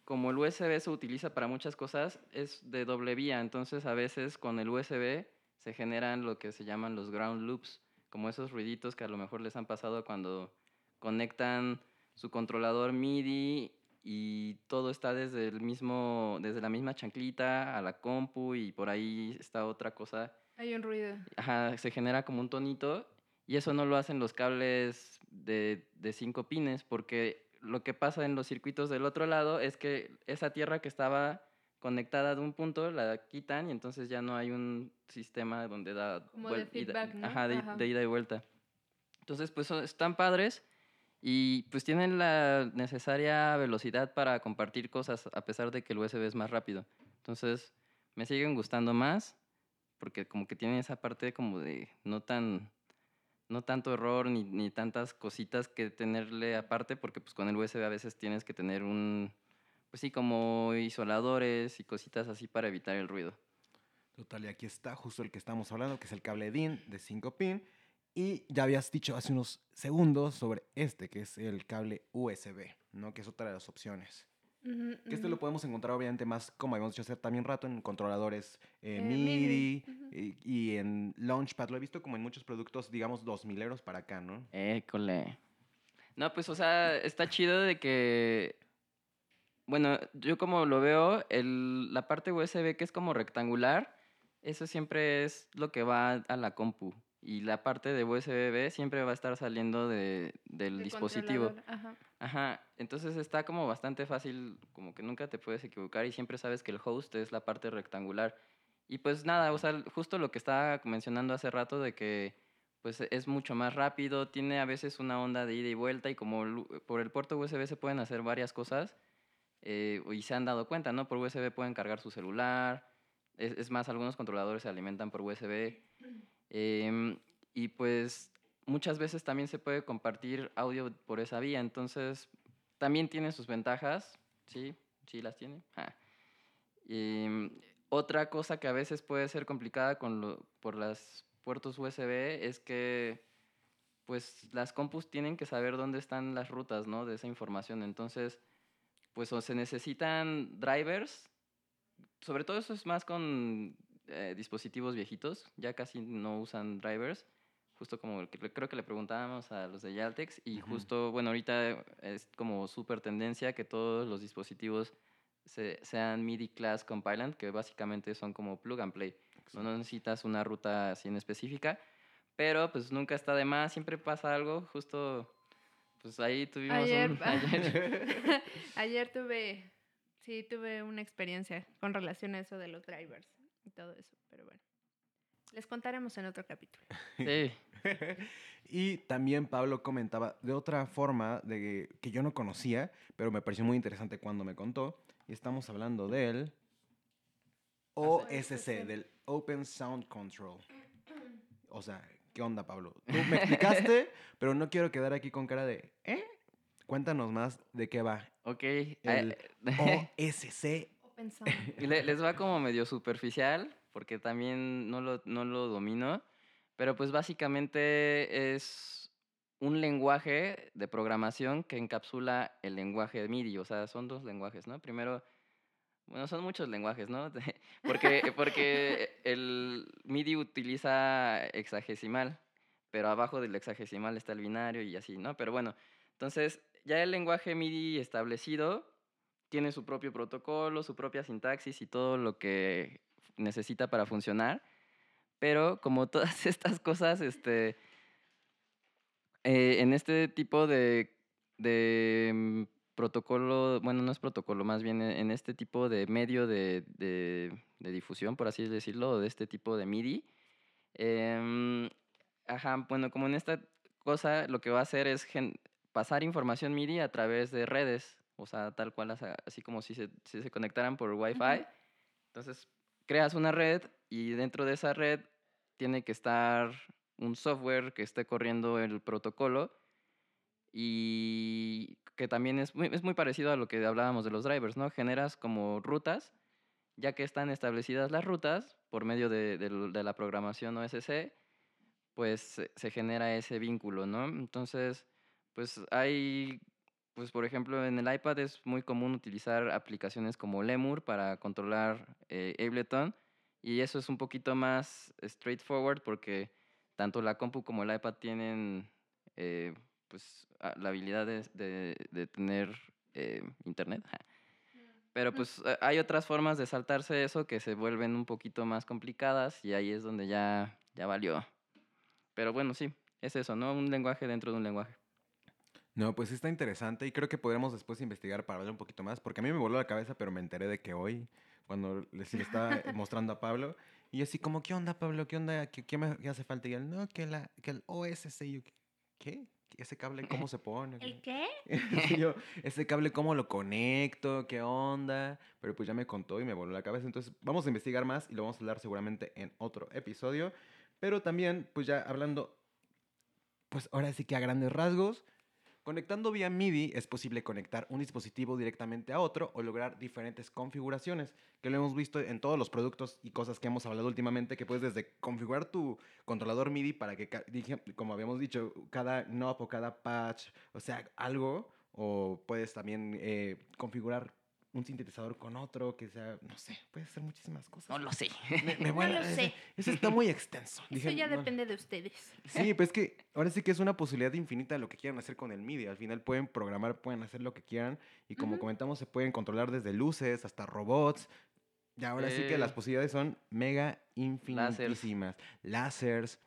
como el USB se utiliza para muchas cosas, es de doble vía. Entonces a veces con el USB se generan lo que se llaman los ground loops, como esos ruiditos que a lo mejor les han pasado cuando conectan su controlador MIDI y todo está desde el mismo, desde la misma chanclita a la compu y por ahí está otra cosa. Hay un ruido. Ajá, se genera como un tonito y eso no lo hacen los cables de, de cinco pines porque lo que pasa en los circuitos del otro lado es que esa tierra que estaba conectada de un punto la quitan y entonces ya no hay un sistema donde da como de feedback, ¿no? ajá, de, de, ida y vuelta. Entonces, pues están padres y pues tienen la necesaria velocidad para compartir cosas a pesar de que el USB es más rápido. Entonces me siguen gustando más porque como que tienen esa parte como de no tan no tanto error ni, ni tantas cositas que tenerle aparte porque pues con el USB a veces tienes que tener un pues sí como isoladores y cositas así para evitar el ruido. Total, y aquí está justo el que estamos hablando, que es el cable DIN de 5 pin y ya habías dicho hace unos segundos sobre este, que es el cable USB, ¿no? Que es otra de las opciones. que este lo podemos encontrar obviamente más, como habíamos dicho hace también rato, en controladores eh, eh, MIDI, y, en Launchpad. Lo he visto como en muchos productos, digamos, 2000 euros para acá, ¿no? École. No, pues, o sea, está chido de que... Bueno, yo como lo veo, el, la parte USB que es como rectangular, eso siempre es lo que va a la compu y la parte de USB siempre va a estar saliendo de, del dispositivo. Ajá. Ajá. Entonces está como bastante fácil, como que nunca te puedes equivocar y siempre sabes que el host es la parte rectangular. Y pues nada, o sea, justo lo que estaba mencionando hace rato de que pues es mucho más rápido, tiene a veces una onda de ida y vuelta y como por el puerto USB se pueden hacer varias cosas eh, y se han dado cuenta, ¿no? Por USB pueden cargar su celular, es, es más, algunos controladores se alimentan por USB. Em, y pues muchas veces también se puede compartir audio por esa vía, entonces también tiene sus ventajas, sí, sí las tiene. Em, otra cosa que a veces puede ser complicada con lo, por las puertos USB es que pues las compus tienen que saber dónde están las rutas, ¿no? De esa información. Entonces, pues o se necesitan drivers sobre todo eso es más con eh, dispositivos viejitos, ya casi no usan drivers. Justo como creo que le preguntábamos a los de Yaltex y justo, bueno, ahorita es como súper tendencia que todos los dispositivos se- sean MIDI Class Compilant, que básicamente son como plug and play. No, no necesitas una ruta así en específica, pero pues nunca está de más, siempre pasa algo, justo pues ahí tuvimos Ayer, un... ayer- Ayer tuve, sí, tuve una experiencia con relación a eso de los drivers y todo eso, pero bueno. Les contaremos en otro capítulo. sí, y también Pablo comentaba de otra forma de que yo no conocía, pero me pareció muy interesante cuando me contó. Y estamos hablando del OSC, del Open Sound Control. O sea, ¿qué onda, Pablo? Tú me explicaste, pero no quiero quedar aquí con cara de, ¿eh? Cuéntanos más de qué va. ok. El OSC. Y le- les va como medio superficial, porque también no lo, no lo domino, pero pues básicamente es un lenguaje de programación que encapsula el lenguaje MIDI, o sea, son dos lenguajes, ¿no? Primero, bueno, son muchos lenguajes, ¿no? porque, porque el MIDI utiliza hexagesimal, pero abajo del hexagesimal está el binario y así, ¿no? Pero bueno, entonces ya el lenguaje MIDI establecido tiene su propio protocolo, su propia sintaxis y todo lo que necesita para funcionar. Pero como todas estas cosas, este, eh, en este tipo de, de mm, protocolo, bueno, no es protocolo, más bien en este tipo de medio de, de- difusión, por así decirlo, de este tipo de MIDI, em, ajá, bueno, como en esta cosa lo que va a hacer es pasar información MIDI a través de redes, o sea, tal cual, así como si se, si se conectaran por Wi-Fi. Entonces, creas una red y dentro de esa red tiene que estar un software que esté corriendo el protocolo y que también es muy, es muy parecido a lo que hablábamos de los drivers, ¿no? Generas como rutas, ya que están establecidas las rutas por medio de, del- de la programación OSC, pues se genera ese vínculo, ¿no? Entonces, pues hay, pues por ejemplo, en el iPad es muy común utilizar aplicaciones como Lemur para controlar eh, Ableton y eso es un poquito más straightforward porque tanto la compu como el iPad tienen eh, pues la habilidad de, de- de tener eh, internet. Pero pues hay otras formas de saltarse eso que se vuelven un poquito más complicadas y ahí es donde ya, ya valió. Pero bueno, sí, es eso, ¿no? Un lenguaje dentro de un lenguaje. No, pues está interesante y creo que podremos después investigar para hablar un poquito más, porque a mí me voló la cabeza, pero me enteré de que hoy, cuando les le estaba mostrando a Pablo, y yo así como, ¿qué onda, Pablo? ¿Qué onda? ¿Qué, qué me hace falta? Y él, no, que, la, que el OSC, y yo, ¿qué? ¿Ese cable cómo se pone? ¿El qué? Y yo, ese cable, ¿cómo lo conecto? ¿Qué onda? Pero pues ya me contó y me voló la cabeza. Entonces, vamos a investigar más y lo vamos a hablar seguramente en otro episodio. Pero también, pues ya hablando, pues ahora sí que a grandes rasgos, conectando vía MIDI es posible conectar un dispositivo directamente a otro o lograr diferentes configuraciones, que lo hemos visto en todos los productos y cosas que hemos hablado últimamente, que puedes desde configurar tu controlador MIDI para que, como habíamos dicho, cada knob o cada patch, o sea, algo, o puedes también eh, configurar un sintetizador con otro, que sea, no sé, puedes hacer muchísimas cosas. No lo sé. Me- me No lo sé. Eso está muy extenso. Eso ya no. depende de ustedes. Sí, pues es que ahora sí que es una posibilidad infinita de lo que quieran hacer con el MIDI. Al final pueden programar, pueden hacer lo que quieran. Y como comentamos, se pueden controlar desde luces hasta robots. Y ahora sí que las Sí. posibilidades son mega infinitísimas. Láseres.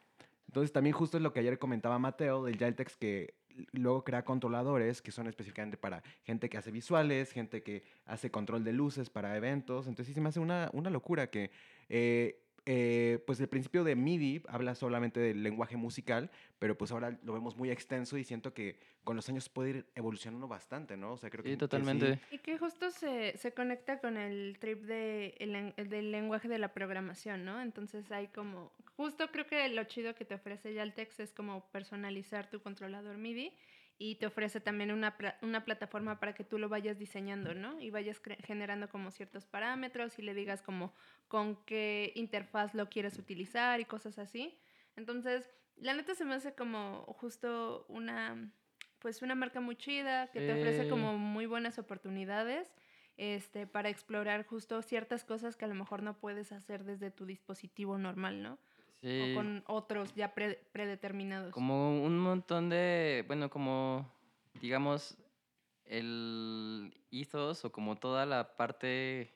Entonces también justo es lo que ayer comentaba Mateo del Jaltex que luego crea controladores que son específicamente para gente que hace visuales, gente que hace control de luces para eventos. Entonces sí se me hace una, una locura que eh, eh, pues el principio de MIDI habla solamente del lenguaje musical, pero pues ahora lo vemos muy extenso y siento que con los años puede ir evolucionando bastante, ¿no? O sea, creo que Sí, que totalmente. Y que justo se, se conecta con el trip de, el len- el del lenguaje de la programación, ¿no? Entonces hay como, justo creo que lo chido que te ofrece Yaltex es como personalizar tu controlador MIDI y te ofrece también una, una plataforma para que tú lo vayas diseñando, ¿no? Y vayas generando como ciertos parámetros y le digas como con qué interfaz lo quieres utilizar y cosas así. Entonces, la neta se me hace como justo una, pues una marca muy chida que te ofrece como muy buenas oportunidades este, para explorar justo ciertas cosas que a lo mejor no puedes hacer desde tu dispositivo normal, ¿no? Sí. O con otros ya pre- predeterminados. Como un montón de, bueno, como, digamos, el ethos o como toda la parte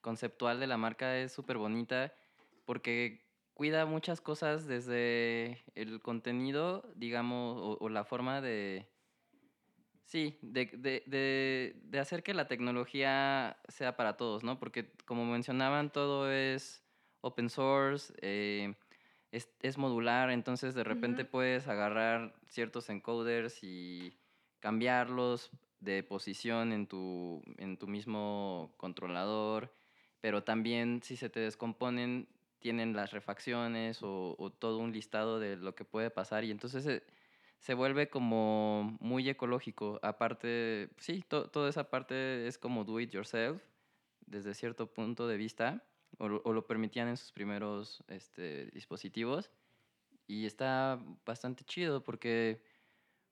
conceptual de la marca es súper bonita porque cuida muchas cosas desde el contenido, digamos, o, o la forma de, sí, de, de, de, de hacer que la tecnología sea para todos, ¿no? Porque como mencionaban, todo es open source, eh, es, es modular, entonces de repente puedes agarrar ciertos encoders y cambiarlos de posición en tu, en tu mismo controlador, pero también si se te descomponen, tienen las refacciones o, o todo un listado de lo que puede pasar y entonces se, se vuelve como muy ecológico. Aparte, sí, to- toda esa parte es como do it yourself desde cierto punto de vista, o, lo- o lo permitían en sus primeros este, dispositivos. Y está bastante chido porque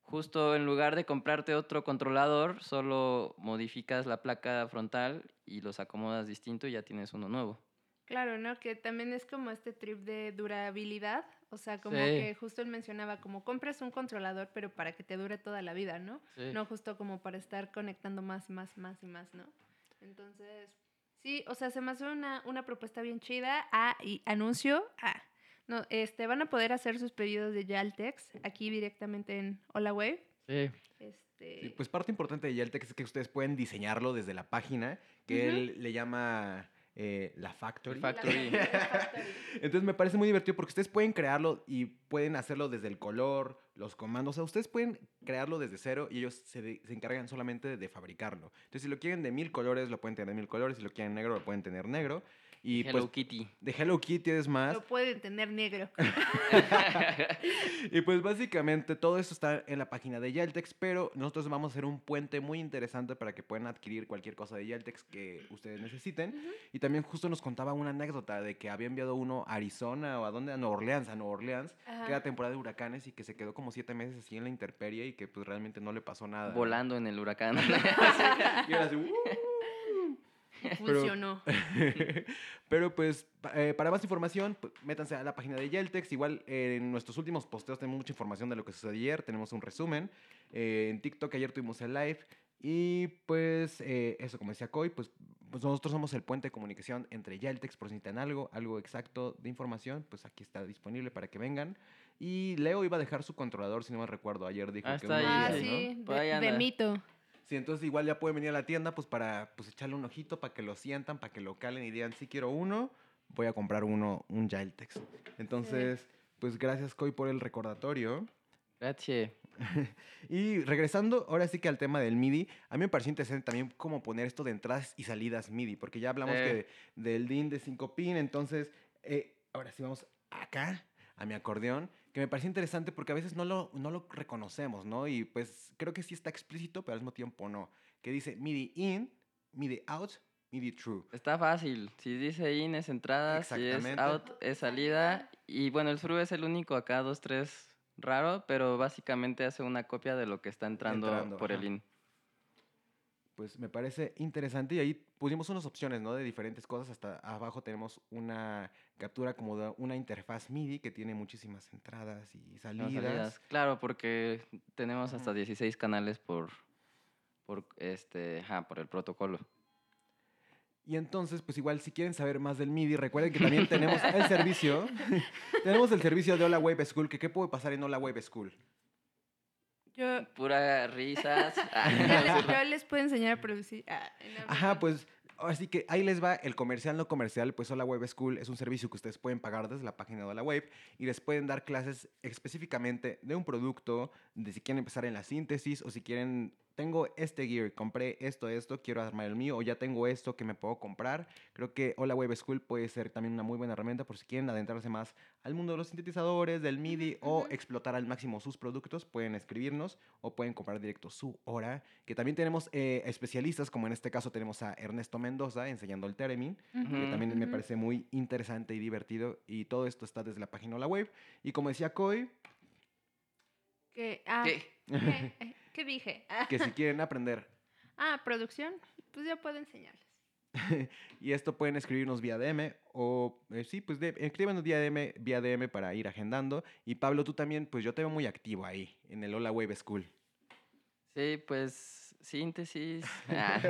justo en lugar de comprarte otro controlador, solo modificas la placa frontal y los acomodas distinto y ya tienes uno nuevo. Claro, ¿no? Que también es como este trip de durabilidad. O sea, como Sí. que justo él mencionaba, como compras un controlador, pero para que te dure toda la vida, ¿no? Sí. No justo como para estar conectando más, más, más y más, ¿no? Entonces, sí, o sea, se me hace una, una propuesta bien chida. Ah, y anuncio, ah, no, este, van a poder hacer sus pedidos de Yaltex aquí directamente en HolaWave. Sí. Este, Sí, pues parte importante de Yeltex es que ustedes pueden diseñarlo desde la página, que él le llama eh, la Factory. Entonces me parece muy divertido porque ustedes pueden crearlo y pueden hacerlo desde el color, los comandos. O sea, ustedes pueden crearlo desde cero y ellos se, de- se encargan solamente de fabricarlo. Entonces, si lo quieren de mil colores, lo pueden tener de mil colores. Si lo quieren negro, lo pueden tener negro. Y Hello pues Kitty. de Hello Kitty es más. Lo pueden tener negro. Y pues básicamente todo eso está en la página de Yeltex, pero nosotros vamos a hacer un puente muy interesante para que puedan adquirir cualquier cosa de Yeltex que ustedes necesiten. Ujú. Y también justo nos contaba una anécdota de que había enviado uno a Arizona o a dónde, a Nueva Orleans, a Nueva Orleans, Ajá. que era temporada de huracanes y que se quedó como siete meses así en la intemperie y que pues realmente no le pasó nada. Volando en el huracán. Y era así, "Uh". Funcionó. Pero pues, eh, para más información, pues, métanse a la página de Yeltex. Igual eh, en nuestros últimos posteos tenemos mucha información de lo que sucedió ayer. Tenemos un resumen. Eh, en TikTok ayer tuvimos el live. Y pues, eh, eso, como decía Coy, pues, pues nosotros somos el puente de comunicación entre Yeltex. Por si necesitan algo, algo exacto de información, pues aquí está disponible para que vengan. Y Leo iba a dejar su controlador, si no me recuerdo. Ayer dijo Ah, que ahí, Ah, de sí, ¿no? Ahí de, de mito. Sí, entonces igual ya pueden venir a la tienda pues para pues echarle un ojito, para que lo sientan, para que lo calen y digan, si quiero uno, voy a comprar uno, un Giltex. Entonces, pues gracias Coy por el recordatorio. Gracias. Y regresando ahora sí que al tema del MIDI, a mí me pareció interesante también cómo poner esto de entradas y salidas MIDI, porque ya hablamos Sí. que del DIN de 5 pin, entonces eh, ahora sí vamos acá a mi acordeón, que me pareció interesante porque a veces no lo, no lo reconocemos, ¿no? Y pues creo que sí está explícito, pero al mismo tiempo no, que dice MIDI in, MIDI out, MIDI true. Está fácil. Si dice in es entrada, si es out es salida. Y bueno, el through es el único acá, dos, tres raro, pero básicamente hace una copia de lo que está entrando, Entrando, por el in. Pues me parece interesante y ahí pusimos unas opciones, ¿no? De diferentes cosas. Hasta abajo tenemos una captura como de una interfaz MIDI que tiene muchísimas entradas y salidas. salidas. Claro, porque tenemos hasta Ajá. 16 canales por, por, este, ajá, por el protocolo. Y entonces, pues igual si quieren saber más del MIDI, recuerden que también tenemos el servicio. tenemos el servicio de Hola Wave School, que qué puede pasar en Hola Wave School. Yo, Pura risas. yo, les, yo les puedo enseñar a producir. Ah, no, Ajá, pues así que ahí les va el comercial no comercial, pues Hola Wave School es un servicio que ustedes pueden pagar desde la página de Hola Wave y les pueden dar clases específicamente de un producto, de si quieren empezar en la síntesis o si quieren tengo este gear, compré esto, esto, quiero armar el mío, o ya tengo esto que me puedo comprar. Creo que Hola Wave School puede ser también una muy buena herramienta por si quieren adentrarse más al mundo de los sintetizadores, del MIDI, o explotar al máximo sus productos. Pueden escribirnos o pueden comprar directo su hora. Que también tenemos eh, especialistas, como en este caso tenemos a Ernesto Mendoza enseñando el Theremin, Ujú, que también me parece muy interesante y divertido. Y todo esto está desde la página Hola Wave. Y como decía Coy, Que, ah, ¿Qué? ¿qué? ¿Qué dije? Que si quieren aprender ah, producción. pues ya puedo enseñarles. y esto pueden escribirnos vía DM o eh, sí, pues de, escríbanos vía DM, vía DM para ir agendando. Y Pablo, tú también, pues yo te veo muy activo ahí, en el Hola Wave School. Sí, pues síntesis. Ah.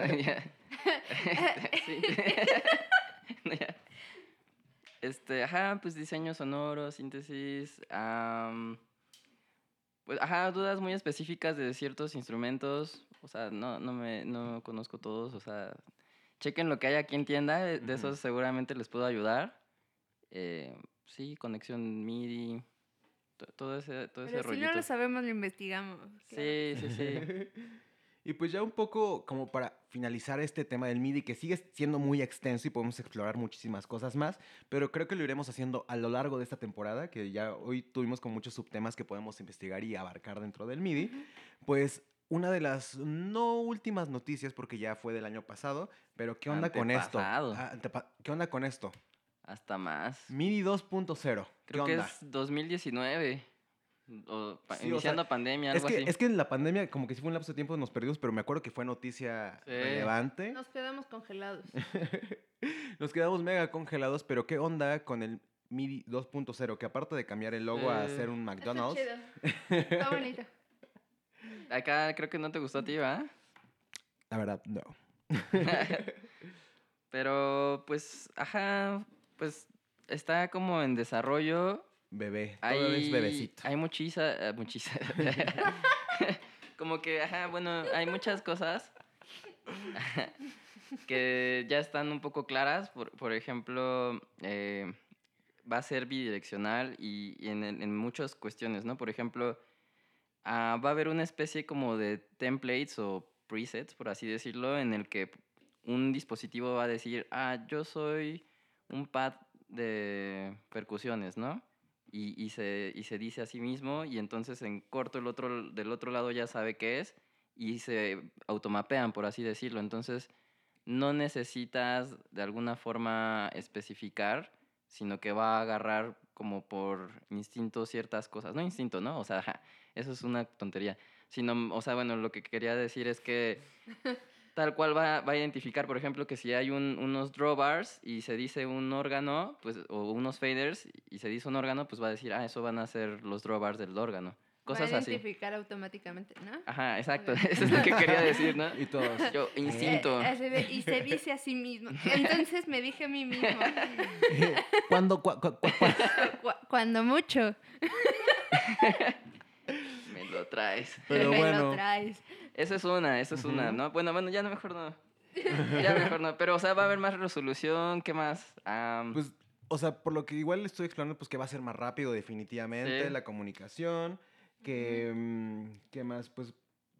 Este, ajá, pues diseño sonoro, síntesis. Pues, ajá, dudas muy específicas de ciertos instrumentos. O sea, no, no me, no conozco todos. O sea, chequen lo que hay aquí en tienda. De de Ujú. eso seguramente les puedo ayudar. Eh, sí, conexión MIDI. to- Todo ese, todo ese Pero si rollito. no lo sabemos, lo investigamos. claro. Sí, sí, sí. y pues ya un poco como para finalizar este tema del MIDI, que sigue siendo muy extenso y podemos explorar muchísimas cosas más, pero creo que lo iremos haciendo a lo largo de esta temporada, que ya hoy tuvimos con muchos subtemas que podemos investigar y abarcar dentro del MIDI. Pues una de las no últimas noticias, porque ya fue del año pasado, pero ¿qué onda con esto? Ah, ¿Qué onda con esto? Hasta más. MIDI 2.0. ¿Qué Creo que onda? es 2019. O pa- Sí, o sea, iniciando pandemia, Es algo que, así. es que en la pandemia, como que sí fue un lapso de tiempo, nos perdimos, pero me acuerdo que fue noticia Sí. relevante. Nos quedamos congelados. Nos quedamos mega congelados, pero ¿qué onda con el MIDI 2.0? Que aparte de cambiar el logo a ser un Está McDonald's, chido. Está bonito. Acá creo que no te gustó a ti, ¿va? la verdad, no. Pero pues, ajá, pues está como en desarrollo. Bebé, Hay, todo es bebecito. Hay muchiza, eh, muchiza. como que, ajá, bueno, hay muchas cosas que ya están un poco claras. Por, por ejemplo, eh, va a ser bidireccional y, y en, en muchas cuestiones, ¿no? Por ejemplo, ah, va a haber una especie como de templates o presets, por así decirlo, en el que un dispositivo va a decir, ah, yo soy un pad de percusiones, ¿no? Y, y se, y se dice a sí mismo y entonces en corto el otro, del otro lado ya sabe qué es y se automapean, por así decirlo. Entonces no necesitas de alguna forma especificar, sino que va a agarrar como por instinto ciertas cosas. No instinto, ¿no? O sea, eso es una tontería. Sino, o sea, bueno, lo que quería decir es que tal cual va, va a identificar, por ejemplo, que si hay un- unos drawbars y se dice un órgano, pues, o unos faders y se dice un órgano, pues va a decir, ah, eso van a ser los drawbars del órgano. Cosas Va a así. identificar automáticamente, ¿no? Ajá, exacto. Eso es lo que quería decir, ¿no? Y todos. Yo, instinto. Eh, eh, se ve- y se dice a sí mismo. Entonces me dije a mí mismo. ¿Cuándo? cua- cua- cua- cua- cu- cuando mucho. Lo traes. Pero bueno. lo traes. Eso es una, eso es una. ¿no? Bueno, bueno, ya no, mejor no. Ya mejor no. Pero, o sea, va a haber más resolución, ¿qué más? Pues, o sea, por lo que igual estoy explorando, pues que va a ser más rápido definitivamente Sí. la comunicación, que, mm, ¿qué más? Pues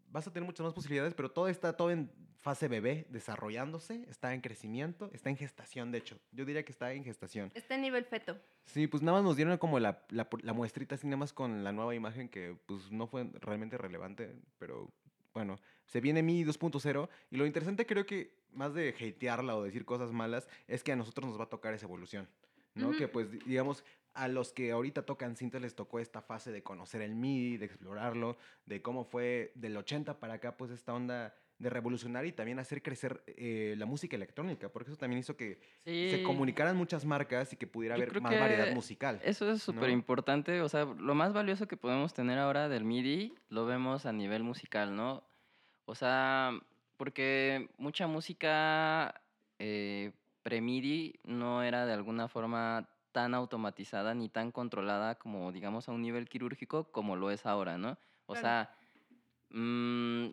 vas a tener muchas más posibilidades, pero todo está todo en fase bebé, desarrollándose, está en crecimiento, está en gestación, de hecho. Yo diría que está en gestación. Está en nivel feto. Sí, pues nada más nos dieron como la, la, la muestrita, así nada más con la nueva imagen que pues no fue realmente relevante, pero bueno, se viene Mi 2.0 y lo interesante creo que más de hatearla o decir cosas malas es que a nosotros nos va a tocar esa evolución, ¿no? Ujú. Que pues di- digamos a los que ahorita tocan cintas les tocó esta fase de conocer el MIDI, de explorarlo, de cómo fue del 80 para acá pues esta onda de revolucionar y también hacer crecer eh, la música electrónica, porque eso también hizo que se comunicaran muchas marcas y que pudiera Yo haber más variedad musical. Eso es súper ¿no? importante. O sea, lo más valioso que podemos tener ahora del MIDI lo vemos a nivel musical, ¿no? O sea, porque mucha música eh, pre-MIDI no era de alguna forma tan automatizada ni tan controlada como, digamos, a un nivel quirúrgico como lo es ahora, ¿no? O Claro. sea, mm,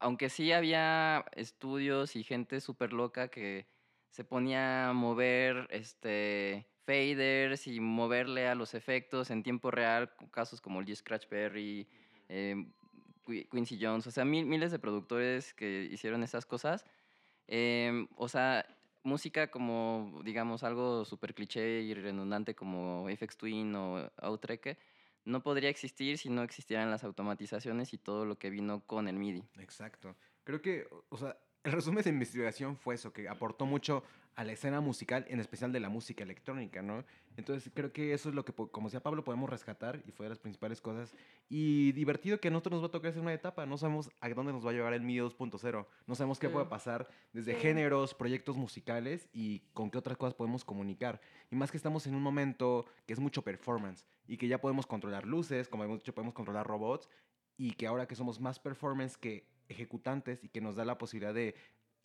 aunque sí había estudios y gente súper loca que se ponía a mover este faders y moverle a los efectos en tiempo real, casos como Lee Scratch Perry, eh, Qui- Quincy Jones, o sea, mil- miles de productores que hicieron esas cosas. Em, o sea, música como, digamos, algo súper cliché y redundante como Aphex Twin o Outreke, no podría existir si no existieran las automatizaciones y todo lo que vino con el MIDI. Exacto. Creo que, o- sea, el resumen de investigación fue eso, que aportó mucho a la escena musical, en especial de la música electrónica, ¿no? Entonces creo que eso es lo que, como decía Pablo, podemos rescatar y fue de las principales cosas. Y divertido que a nosotros nos va a tocar hacer una etapa, no sabemos a dónde nos va a llevar el MIDI 2.0, no sabemos qué Sí. puede pasar desde Sí. géneros, proyectos musicales y con qué otras cosas podemos comunicar. Y más que estamos en un momento que es mucho performance y que ya podemos controlar luces, como hemos dicho, podemos controlar robots y que ahora que somos más performance que ejecutantes y que nos da la posibilidad de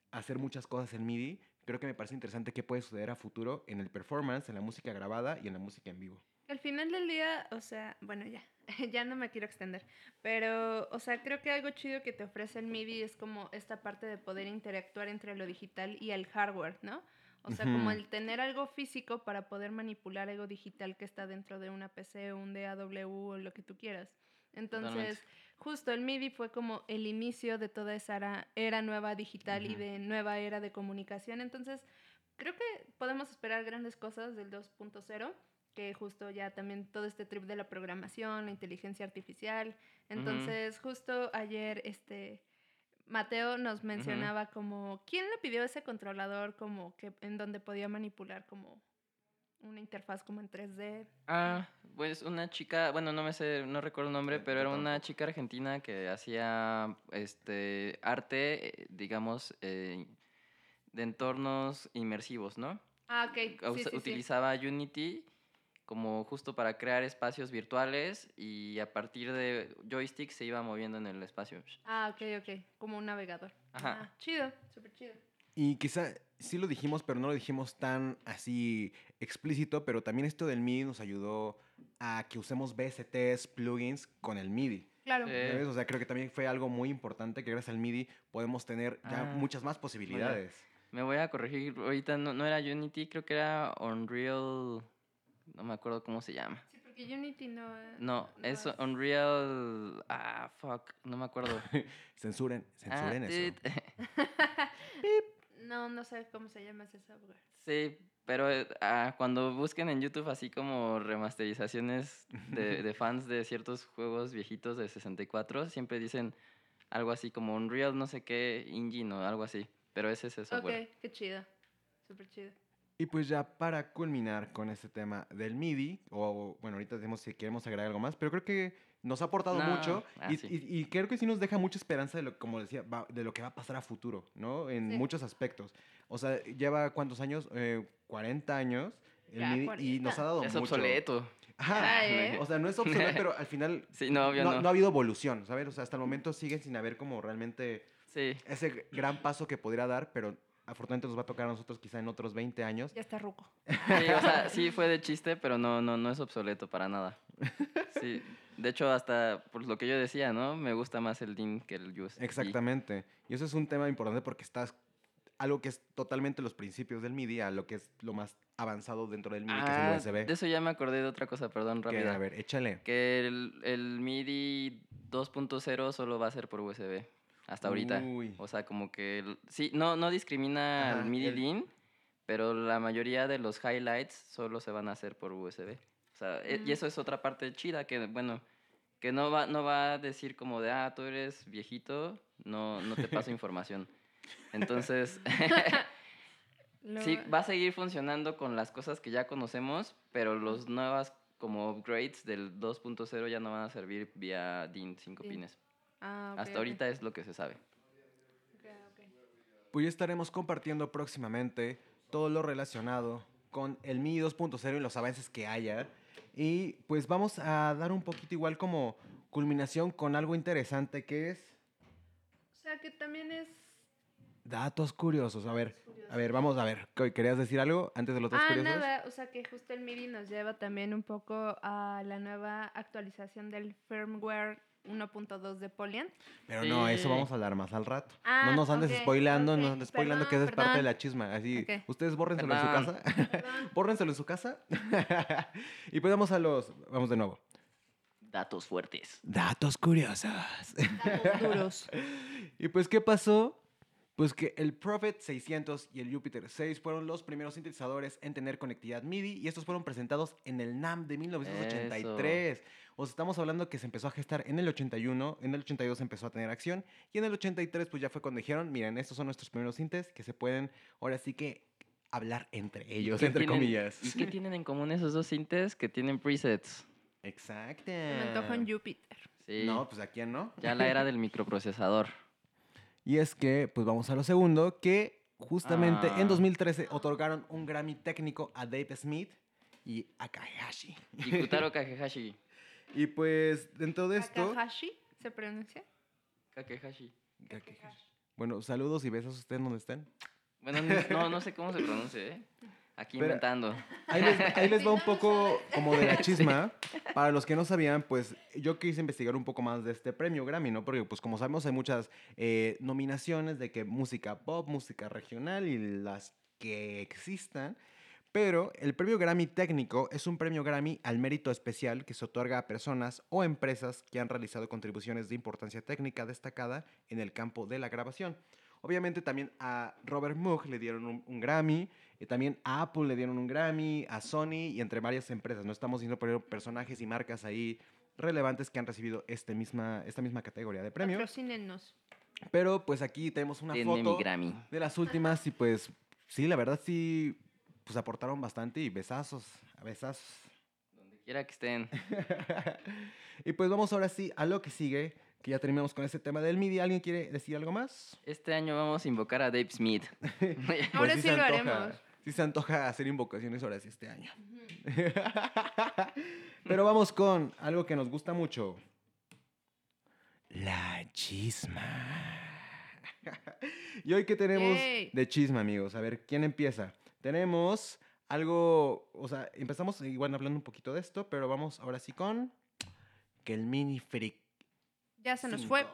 hacer muchas cosas en MIDI, creo que me parece interesante qué puede suceder a futuro en el performance, en la música grabada y en la música en vivo. Al final del día, o sea, bueno, ya, ya no me quiero extender, pero, o sea, creo que algo chido que te ofrece el MIDI es como esta parte de poder interactuar entre lo digital y el hardware, ¿no? O sea, como Ujú. el tener algo físico para poder manipular algo digital que está dentro de una PC o un DAW o lo que tú quieras. Entonces, Totalmente. Justo el MIDI fue como el inicio de toda esa era, era nueva digital y de nueva era de comunicación. Entonces, creo que podemos esperar grandes cosas del 2.0 que justo ya también todo este trip de la programación, la inteligencia artificial. Entonces, justo ayer este Mateo nos mencionaba como quién le pidió ese controlador como que en donde podía manipular como una interfaz como en 3D. Ah, pues una chica, bueno, no me sé, no recuerdo el nombre, pero era una chica argentina que hacía este arte, eh, digamos, eh, de entornos inmersivos, ¿no? Ah, ok. Sí, sí. utilizaba Unity como justo para crear espacios virtuales y a partir de joystick se iba moviendo en el espacio. Ah, ok, ok. Como un navegador. Ajá. Ah, chido, súper chido. Y quizá sí lo dijimos, pero no lo dijimos tan así explícito, pero también esto del MIDI nos ayudó a que usemos VSTs, plugins con el MIDI. Claro. Sí. ¿sabes? O sea, creo que también fue algo muy importante que gracias al MIDI podemos tener ya Ah, muchas más posibilidades. Me voy a corregir, ahorita no, no era Unity, creo que era Unreal, no me acuerdo cómo se llama. Sí, porque Unity no. No, es Unreal, ah, fuck, no me acuerdo. Censuren, Ah, censuren eso. No, no sé cómo se llama ese software. Sí, pero eh, ah, cuando busquen en YouTube así como remasterizaciones de, de fans de ciertos juegos viejitos de 64, siempre dicen algo así como Unreal no sé qué engine o algo así. Pero ese es software. Ok, qué chido. Súper chido. Y pues ya para culminar con este tema del MIDI, o bueno, ahorita decimos si queremos agregar algo más, pero creo que nos ha aportado No, mucho ah, y, sí. y- y creo que sí nos deja mucha esperanza de lo, como decía, va- de lo que va a pasar a futuro, ¿no? En Sí. muchos aspectos. O sea, lleva cuántos años, Eh, 40 años el Ya, MIDI y 40. nos ha dado Es mucho. obsoleto. Ajá. Ah, ¿eh? O sea, no es obsoleto, pero al final Sí, no, obvio no, no. no ha habido evolución, ¿sabes? O sea, hasta el momento siguen sin haber como realmente Sí, ese gran paso que podría dar, pero afortunadamente nos va a tocar a nosotros quizá en otros 20 años. Ya está ruco. sí, o sea, sí fue de chiste, pero no, no, no es obsoleto para nada. Sí, de hecho hasta por lo que yo decía, ¿no? Me gusta más el DIN que el use. Exactamente. Y eso es un tema importante porque estás algo que es totalmente los principios del MIDI a lo que es lo más avanzado dentro del MIDI, Ah, que es el USB. de eso ya me acordé de otra cosa, perdón, rápida. a ver, échale. Que el, el MIDI 2.0 solo va a ser por USB. Hasta ahorita. Uy. O sea, como que... el- sí, no, no discrimina Ajá, al MIDI el- DIN, pero la mayoría de los highlights solo se van a hacer por USB. O sea, e- Mm. y eso es otra parte chida que, bueno, que no va, no va a decir como de, ah, tú eres viejito, no, no te paso información. Entonces, sí, va a seguir funcionando con las cosas que ya conocemos, pero los nuevas como upgrades del 2.0 ya no van a servir vía DIN 5 Sí. pines. Ah, ok, Hasta ahorita es lo que se sabe. Pues ya estaremos compartiendo próximamente todo lo relacionado con el MIDI 2.0 y los avances que haya. Y pues vamos a dar un poquito igual como culminación con algo interesante que es O sea, que también es... datos curiosos. A ver, curioso. a ver, vamos a ver. ¿Querías decir algo antes de los datos Ah, curiosos? nada, o sea que justo el MIDI nos lleva también un poco a la nueva actualización del firmware 1.2 de Polian. Pero no, eso vamos a hablar más al rato. Ah, no nos andes ok, spoilando, no nos andes spoilando que esa es Perdón, parte de perdón. la chisma. Así, ustedes bórrenselo en su Perdón. casa. Perdón. bórrenselo en su casa. y pues vamos a los, vamos de nuevo. Datos fuertes. Datos curiosos. Datos duros. y pues, ¿qué pasó? Pues que el Prophet 600 y el Jupiter 6 fueron los primeros sintetizadores en tener conectividad MIDI y estos fueron presentados en el NAM de 1983. O sea, estamos hablando que se empezó a gestar en el 81, en el 82 empezó a tener acción y en el 83 pues ya fue cuando dijeron, miren, estos son nuestros primeros sintes que se pueden ahora sí que hablar entre ellos, ¿Qué entre tienen- comillas. ¿Y qué tienen en común esos dos sintes? Que tienen presets. Exacto. Me antojo en Júpiter. Sí. No, pues a quién no. Ya la era del microprocesador. Y es que, pues vamos a lo segundo, que justamente Ah. en 2013 otorgaron un Grammy técnico a Dave Smith y a Kagehashi. Y Kutaro Kagehashi. Y pues dentro de esto... Takahashi se pronuncia. Kakehashi. Kagehashi. Bueno, saludos y besos a ustedes donde estén. Bueno, no, no sé cómo se pronuncia, ¿eh? Aquí Pero- inventando. Ahí les, ahí les va un Sí, poco como de la chisma. Para los que no sabían, pues yo quise investigar un poco más de este premio Grammy, ¿no? Porque pues como sabemos hay muchas eh, nominaciones de que música pop, música regional y las que existan. Pero el premio Grammy técnico es un premio Grammy al mérito especial que se otorga a personas o empresas que han realizado contribuciones de importancia técnica destacada en el campo de la grabación. Obviamente también a Robert Moog le dieron un, un Grammy, y también a Apple le dieron un Grammy, a Sony y entre varias empresas. No estamos diciendo por ejemplo, personajes y marcas ahí relevantes que han recibido este misma, esta misma categoría de premio. Patrocínenos. Pero pues aquí tenemos una Denme foto Grammy. de las últimas y pues sí, la verdad sí, pues aportaron bastante y besazos, a besazos. Donde quiera que estén. y pues vamos ahora sí a lo que sigue, que ya terminamos con este tema del MIDI. ¿Alguien quiere decir algo más? Este año vamos a invocar a Dave Smith. Ahora sí se lo antoja- haremos. Sí se antoja hacer invocaciones ahora sí este año. Pero vamos con algo que nos gusta mucho. La chisma. y hoy que tenemos Yay. de chisma, amigos. A ver, ¿quién empieza? Tenemos algo, o sea, empezamos igual hablando un poquito de esto, pero vamos ahora sí con que el mini freak. Ya se nos fue.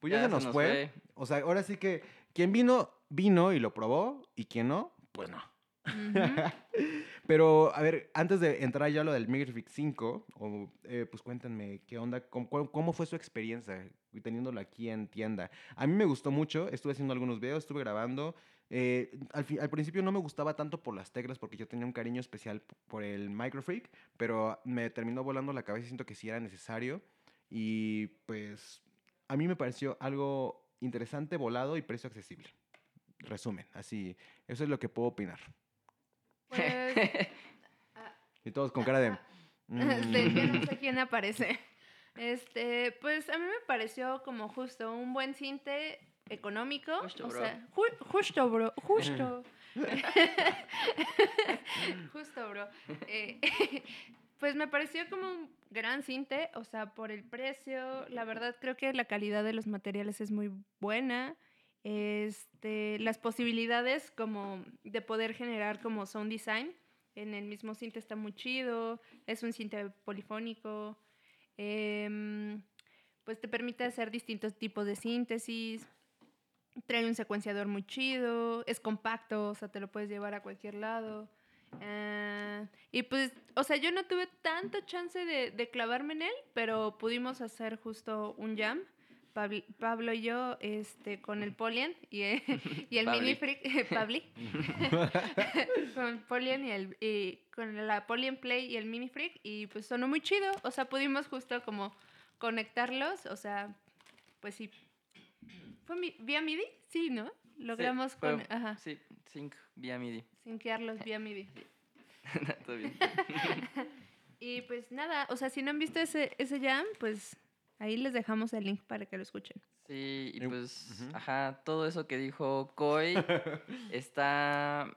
Pues ya, se nos, fue. fue. O sea, ahora sí que quien vino, vino y lo probó, y quien no, pues no. Pero, a ver, antes de entrar ya a lo del Microfix 5, o, eh, pues cuéntenme qué onda, cómo, cómo- fue su experiencia teniéndolo aquí en tienda. A mí me gustó mucho, estuve haciendo algunos videos, estuve grabando. eh, al, al principio no me gustaba tanto por las teclas porque yo tenía un cariño especial por el Microfreak, pero me terminó volando la cabeza y siento que sí era necesario. Y pues a mí me pareció algo interesante, volado y precio accesible. Resumen, así, eso es lo que puedo opinar. Pues, Y todos con cara de... que no "Mm". sé quién aparece. Este, pues a mí me pareció como justo un buen cinte económico. Justo, o bro. sea, ju- justo, bro, justo. justo, bro. Eh, pues me pareció como un gran cinte, o sea, por el precio. La verdad creo que la calidad de los materiales es muy buena. Este, las posibilidades como de poder generar como sound design en el mismo cinte está muy chido. Es un cinte polifónico. em, pues te permite hacer distintos tipos de síntesis. Trae un secuenciador muy chido. Es compacto, o sea, te lo puedes llevar a cualquier lado. Ah, y pues, o sea, yo no tuve tanto chance de, de clavarme en él, pero pudimos hacer justo un jam. Pabl- Pablo y yo, este, con el Polian y, eh, y el. Mini Freak, Pabli, con Polian y el, y con la Polian Play y el Mini Freak, y pues sonó muy chido, o sea, pudimos justo como conectarlos, o sea, pues sí. ¿Fue mi- vía MIDI? Sí, ¿no? Logramos Sí, fue- con, ajá, Sí, sync vía MIDI. sinquearlos vía MIDI. Todo bien. Y pues nada, o sea, si no han visto ese, ese jam, pues ahí les dejamos el link para que lo escuchen. Sí, y pues, ajá, todo eso que dijo Koi está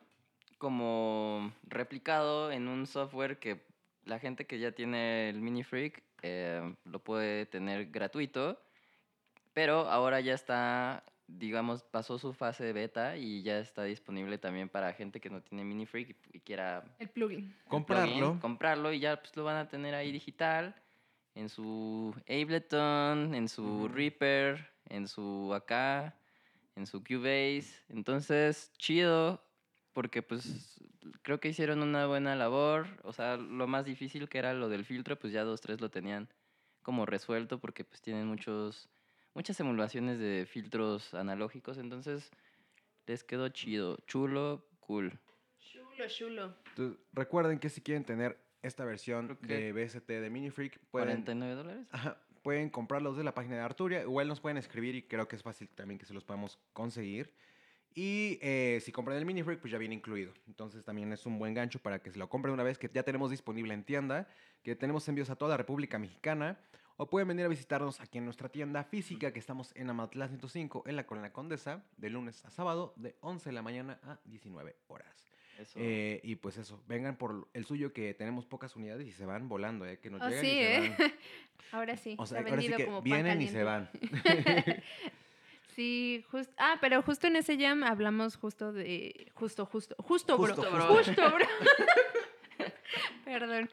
como replicado en un software que la gente que ya tiene el Mini Freak eh, lo puede tener gratuito, pero ahora ya está, digamos, pasó su fase de beta y ya está disponible también para gente que no tiene Mini Freak y, y quiera El plugin. Comprarlo. plugin, comprarlo y ya pues, lo van a tener ahí digital en su Ableton, en su. Reaper, en su acá, en su Cubase. Entonces, chido, porque pues creo que hicieron una buena labor. O sea, lo más difícil que era lo del filtro, pues ya dos, tres lo tenían como resuelto porque pues tienen muchos, muchas emulaciones de filtros analógicos. Entonces, les quedó chido, chulo, cool. Chulo, chulo. Entonces, recuerden que si quieren tener esta versión de BST de Mini Freak, pueden, 49 dólares. ajá, pueden comprarlos de la página de Arturia. Igual nos pueden escribir y creo que es fácil también que se los podamos conseguir. Y eh, si compran el Mini Freak, pues ya viene incluido. Entonces también es un buen gancho para que se lo compren una vez que ya tenemos disponible en tienda, que tenemos envíos a toda la República Mexicana. O pueden venir a visitarnos aquí en nuestra tienda física, que estamos en Amatlán 105, en la Colonia Condesa, de lunes a sábado, de 11 de la mañana a 19 horas. Eso. Eh, y pues eso, vengan por el suyo que tenemos pocas unidades y se van volando, ¿eh? Que nos Oh, llegan sí, y se ¿eh? van. Ahora sí. O se sea, ha ahora sí vendido que como vienen y se van. Sí, justo. Ah, pero justo en ese jam hablamos justo de. Justo, justo. Justo, bro. Justo, bro. Justo, bro. Perdón.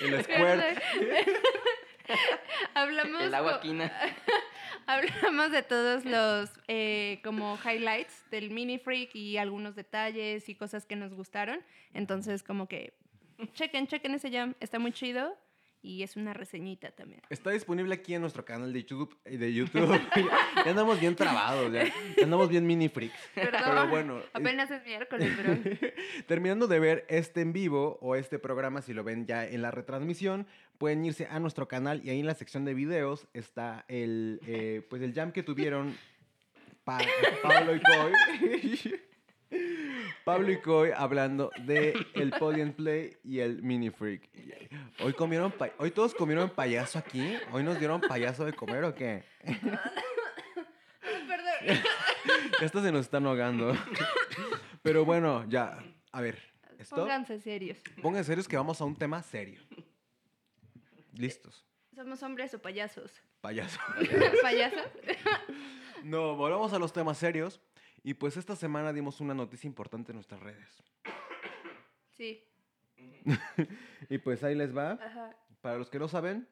El squirt. Hablamos. El agua quina. Hablamos de todos los eh, como highlights del mini freak y algunos detalles y cosas que nos gustaron. Entonces, como que chequen, chequen ese jam. Está muy chido. Y es una reseñita también. Está disponible aquí en nuestro canal de YouTube. De YouTube. ya andamos bien trabados, ya, ya andamos bien mini freaks. Perdón. Pero bueno, eh, Apenas es miércoles, bro. terminando de ver este en vivo o este programa, si lo ven ya en la retransmisión, pueden irse a nuestro canal y ahí en la sección de videos está el, eh, pues el jam que tuvieron Pa- Pablo y Coy. Pablo y Coy hablando de el Podium Play y el Mini Freak. Hoy comieron, hoy todos comieron payaso aquí. Hoy nos dieron payaso de comer o qué? Perdón. Estos se nos están ahogando. Pero bueno, ya. A ver, esto. Pónganse serios. Pongan serios que vamos a un tema serio. Listos. ¿Somos hombres o payasos? Payaso. ¿Payasos? No, volvamos a los temas serios. Y pues esta semana dimos una noticia importante en nuestras redes. Sí. Y pues ahí les va. Ajá. Para los que no saben.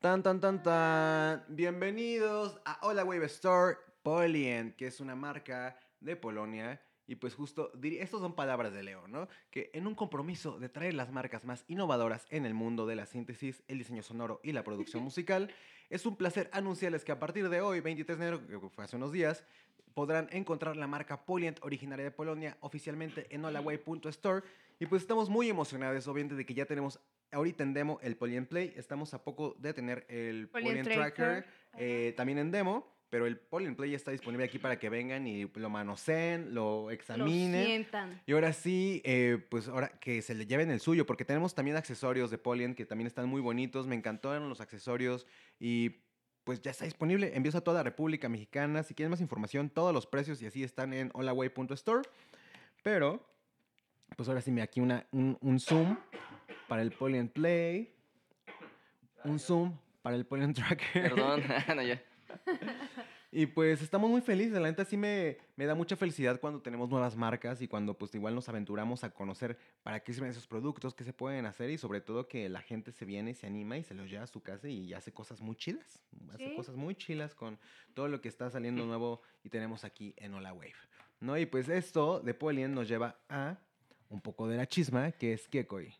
Tan, tan, tan, tan. Bienvenidos a Hola Wave Store Polien, que es una marca de Polonia. Y pues justo, estas son palabras de Leo, ¿no? Que en un compromiso de traer las marcas más innovadoras en el mundo de la síntesis, el diseño sonoro y la producción musical, es un placer anunciarles que a partir de hoy, 23 de enero, que fue hace unos días, podrán encontrar la marca Polient originaria de Polonia oficialmente en holaway.store. Y pues estamos muy emocionados, obviamente, de que ya tenemos ahorita en demo el Polient Play. Estamos a poco de tener el Polient Tracker, eh, también en demo. Pero el Polient Play ya está disponible aquí para que vengan y lo manoseen, lo Lo examinen. sientan. Y ahora sí, eh, pues ahora que se le lleven el suyo, porque tenemos también accesorios de Polient que también están muy bonitos. Me encantaron los accesorios y pues ya está disponible. Envíos a toda la República Mexicana. Si quieren más información, todos los precios y así están en holaway.store. Pero, pues ahora sí, me aquí una, un, un zoom para el Polient Play. Un zoom para el Polient Tracker. Perdón. no, ya. Y pues estamos muy felices, la neta sí me, me da mucha felicidad cuando tenemos nuevas marcas y cuando pues igual nos aventuramos a conocer para qué sirven esos productos, qué se pueden hacer y sobre todo que la gente se viene, se anima y se los lleva a su casa y hace cosas muy chidas, hace Sí. cosas muy chilas con todo lo que está saliendo nuevo y tenemos aquí en Hola Wave, ¿no? Y pues esto de Polien nos lleva a un poco de la chisma que es Kekoi.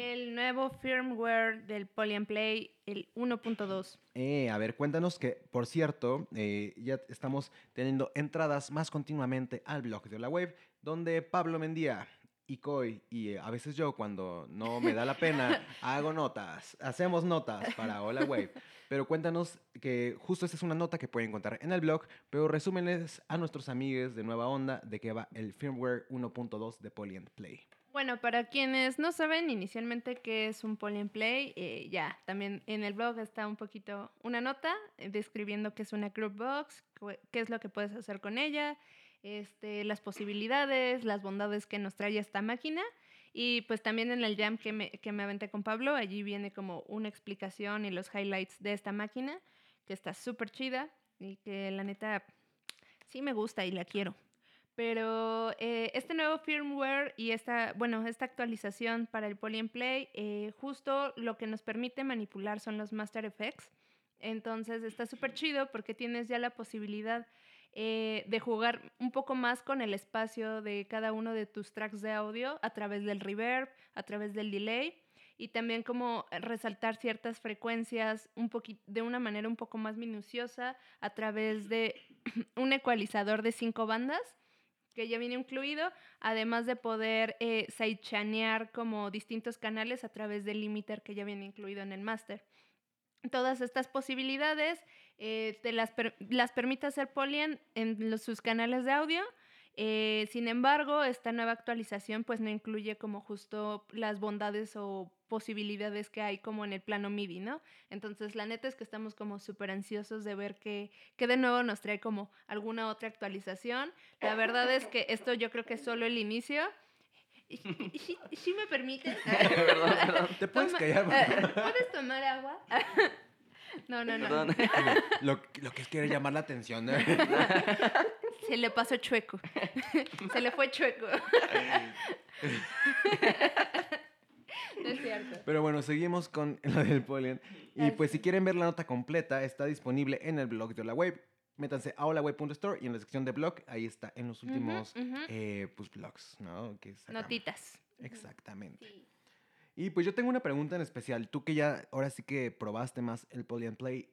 El nuevo firmware del Poly Play, el 1.2. Eh, a ver, cuéntanos que, por cierto, eh, ya estamos teniendo entradas más continuamente al blog de Hola Wave, donde Pablo Mendía y Coy y eh, a veces yo, cuando no me da la pena, hago notas, hacemos notas para Hola Wave. Pero cuéntanos que justo esta es una nota que pueden encontrar en el blog, pero resúmenles a nuestros amigos de Nueva Onda de qué va el firmware 1.2 de Polyend Play. Bueno, para quienes no saben inicialmente qué es un Poly Play, eh, ya, también en el blog está un poquito una nota eh, describiendo qué es una group box, qué es lo que puedes hacer con ella, este, las posibilidades, las bondades que nos trae esta máquina. Y pues también en el jam que me, que me aventé con Pablo, allí viene como una explicación y los highlights de esta máquina, que está súper chida y que la neta sí me gusta y la quiero. Pero eh, este nuevo firmware y esta, bueno, esta actualización para el Poly Play, eh, justo lo que nos permite manipular son los Master Effects. Entonces está súper chido porque tienes ya la posibilidad eh, de jugar un poco más con el espacio de cada uno de tus tracks de audio a través del reverb, a través del delay. y también como resaltar ciertas frecuencias un de una manera un poco más minuciosa a través de un ecualizador de cinco bandas que ya viene incluido, además de poder eh, sidechanear como distintos canales a través del limiter que ya viene incluido en el máster. Todas estas posibilidades eh, las, las permite hacer Polyen en sus canales de audio eh, sin embargo, esta nueva actualización pues no incluye como justo las bondades o posibilidades que hay como en el plano MIDI, ¿no? Entonces, la neta es que estamos como súper ansiosos de ver que, que de nuevo nos trae como alguna otra actualización. La verdad es que esto yo creo que es solo el inicio. ¿Sí, me permites? ¿Te puedes callar? ¿Puedes tomar agua? No, no, no. Lo, lo, que es quiere llamar la atención. Se le pasó chueco. Se le fue chueco. Es cierto. Pero bueno, seguimos con lo del polen. Y pues si quieren ver la nota completa, está disponible en el blog de la web. Métanse a holaweb.store y en la sección de blog, ahí está, en los últimos eh, pues, blogs, ¿no? Notitas. Exactamente. Y pues yo tengo una pregunta en especial. Tú que ya ahora sí que probaste más el Poly and Play,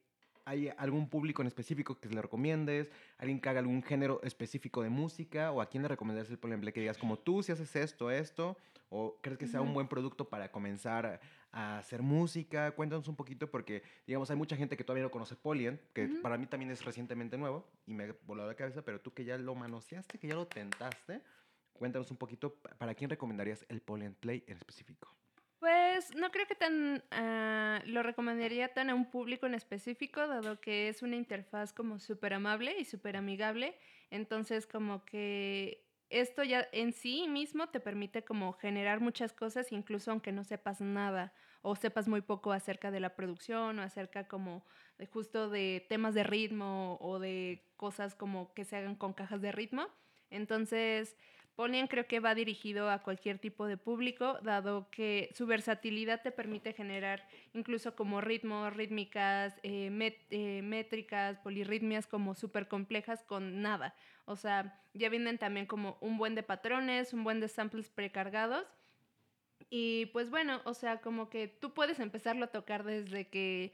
¿hay algún público en específico que le recomiendes? ¿Alguien que haga algún género específico de música? ¿O a quién le recomendarías el Poly and Play? Que digas como tú si haces esto, esto. ¿O crees que sea un buen producto para comenzar a hacer música? Cuéntanos un poquito porque, digamos, hay mucha gente que todavía no conoce Polyen, que para mí también es recientemente nuevo y me ha volado la cabeza, pero tú que ya lo manoseaste, que ya lo tentaste, cuéntanos un poquito para quién recomendarías el Polyen Play en específico. Pues no creo que tan ah, lo recomendaría tan a un público en específico, dado que es una interfaz como súper amable y súper amigable. Entonces, como que esto ya en sí mismo te permite como generar muchas cosas, incluso aunque no sepas nada o sepas muy poco acerca de la producción o acerca como de justo de temas de ritmo o de cosas como que se hagan con cajas de ritmo. Entonces, Polyen creo que va dirigido a cualquier tipo de público, dado que su versatilidad te permite generar incluso como ritmos, rítmicas, eh, eh, métricas, polirritmias como súper complejas con nada. O sea, ya vienen también como un buen de patrones, un buen de samples precargados. Y pues bueno, o sea, como que tú puedes empezarlo a tocar desde que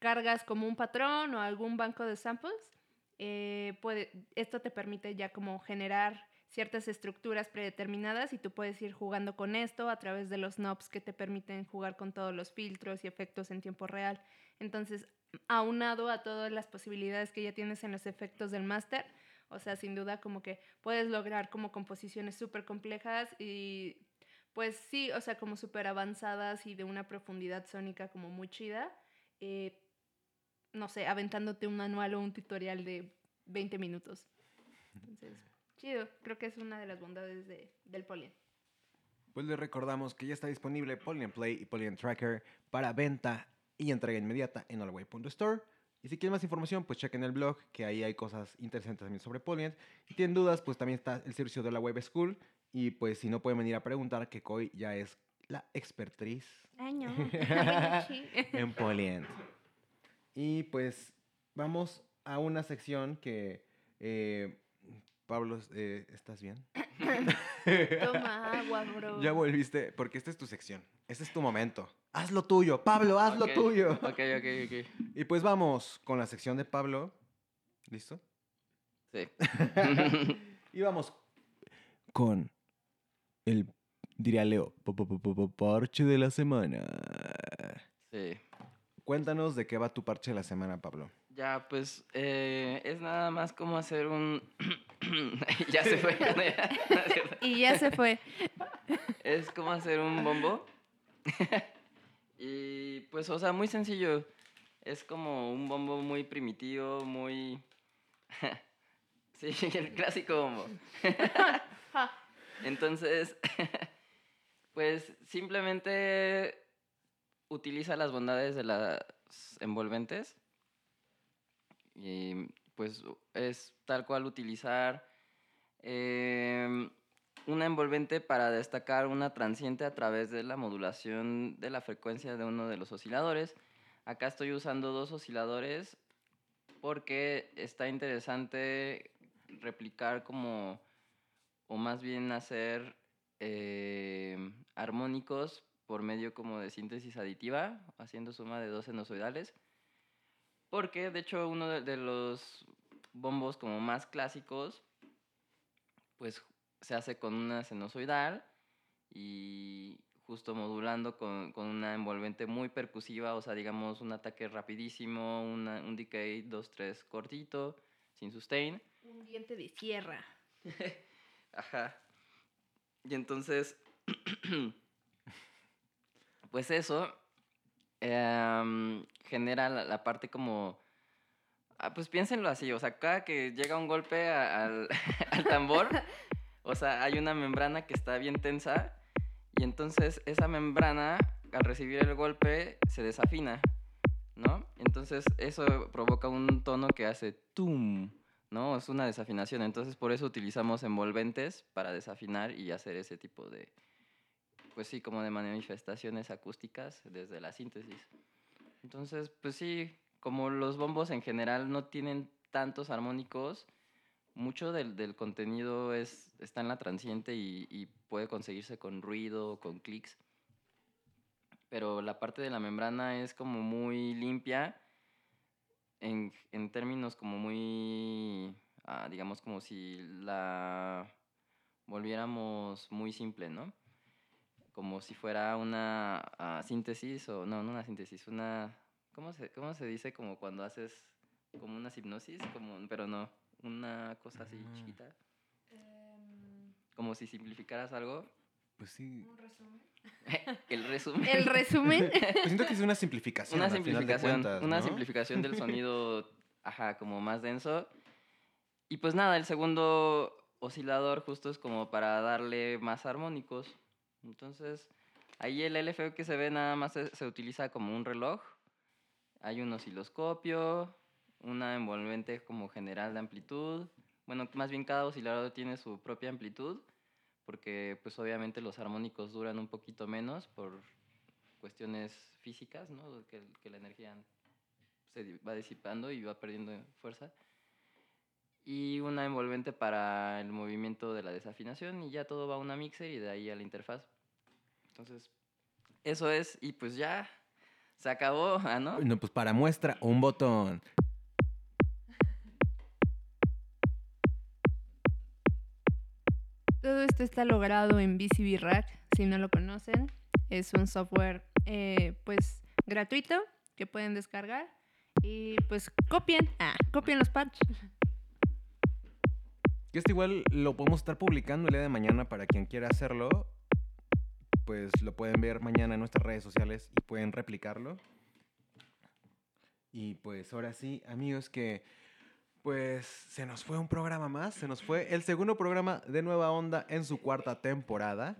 cargas como un patrón o algún banco de samples. Eh, puede, esto te permite ya como generar ciertas estructuras predeterminadas y tú puedes ir jugando con esto a través de los knobs que te permiten jugar con todos los filtros y efectos en tiempo real. Entonces, aunado a todas las posibilidades que ya tienes en los efectos del máster, o sea, sin duda como que puedes lograr como composiciones súper complejas y pues sí, o sea, como súper avanzadas y de una profundidad sónica como muy chida. Eh, no sé, aventándote un manual o un tutorial de 20 minutos. Chido. Creo que es una de las bondades de, del Polyen. Pues les recordamos que ya está disponible Polyen Play y Polyen Tracker para venta y entrega inmediata en allway.store. Y si quieren más información, pues chequen el blog, que ahí hay cosas interesantes también sobre Polyen. Y tienen dudas, pues también está el servicio de la Web School. Y pues si no pueden venir a preguntar, que Koi ya es la expertriz en Polyen. Y pues vamos a una sección que eh, Pablo, eh, ¿estás bien? Toma agua, bro. Ya volviste, porque esta es tu sección. Este es tu momento. Haz lo tuyo, Pablo, haz lo tuyo. Ok, ok, ok. Y pues vamos con la sección de Pablo. ¿Listo? Sí. y vamos con el, diría Leo, parche de la semana. Sí. Cuéntanos de qué va tu parche de la semana, Pablo. Ya, pues eh, es nada más como hacer un... ya se fue. y ya se fue. es como hacer un bombo. y pues, o sea, muy sencillo. Es como un bombo muy primitivo, muy... sí, el clásico bombo. Entonces, pues simplemente utiliza las bondades de las envolventes y pues es tal cual utilizar em, una envolvente para destacar una transiente a través de la modulación de la frecuencia de uno de los osciladores. Acá estoy usando dos osciladores porque está interesante replicar como, o más bien hacer em, armónicos por medio como de síntesis aditiva, haciendo suma de dos senozoidales. Porque, de hecho, uno de, de los bombos como más clásicos, pues se hace con una senozoidal y justo modulando con, con una envolvente muy percusiva, o sea, digamos un ataque rapidísimo, una- un decay 2-3 cortito, sin sustain. Un diente de sierra. Ajá. Y entonces, pues eso em, genera la, la parte como... ah, pues piénsenlo así, o sea, cada que llega un golpe a- al, al tambor, o sea, hay una membrana que está bien tensa y entonces esa membrana al recibir el golpe se desafina, ¿no? Entonces eso provoca un tono que hace tum, ¿no? Es una desafinación, entonces por eso utilizamos envolventes para desafinar y hacer ese tipo de, pues sí, como de manifestaciones acústicas desde la síntesis. Entonces, pues sí, como los bombos en general no tienen tantos armónicos, mucho del, del contenido es, está en la transiente y, y puede conseguirse con ruido, con clics. Pero la parte de la membrana es como muy limpia en, en términos como muy, ah, digamos, como si la volviéramos muy simple, ¿no? Como si fuera una ah, síntesis, o no, no una síntesis, una, ¿cómo se, ¿cómo se dice? Como cuando haces como una hipnosis, como, pero no, una cosa así Ah. chiquita, como si simplificaras algo. Pues sí. un resumen. El resumen. El resumen. Pues siento que es una simplificación. una al final de simplificación, cuentas, una ¿no? simplificación del sonido, ajá, como más denso. Y pues nada, el segundo oscilador justo es como para darle más armónicos. Entonces, ahí el LFO que se ve nada más se, se utiliza como un reloj. Hay un osciloscopio, una envolvente como general de amplitud. Bueno, más bien cada oscilador tiene su propia amplitud, porque pues obviamente los armónicos duran un poquito menos por cuestiones físicas, ¿no? Que, que la energía se va disipando y va perdiendo fuerza. Y una envolvente para el movimiento de la desafinación y ya todo va a una mixer y de ahí a la interfaz. Entonces, eso es y pues ya se acabó, ¿ah, no? No, pues para muestra, un botón. Todo esto está logrado en BCB Rack, si no lo conocen. Es un software eh, pues gratuito que pueden descargar y pues copien, ah, copien los patches. Que este igual lo podemos estar publicando el día de mañana para quien quiera hacerlo. Pues lo pueden ver mañana en nuestras redes sociales y pueden replicarlo. Y pues ahora sí, amigos, que pues se nos fue un programa más. Se nos fue el segundo programa de Nueva Onda en su cuarta temporada.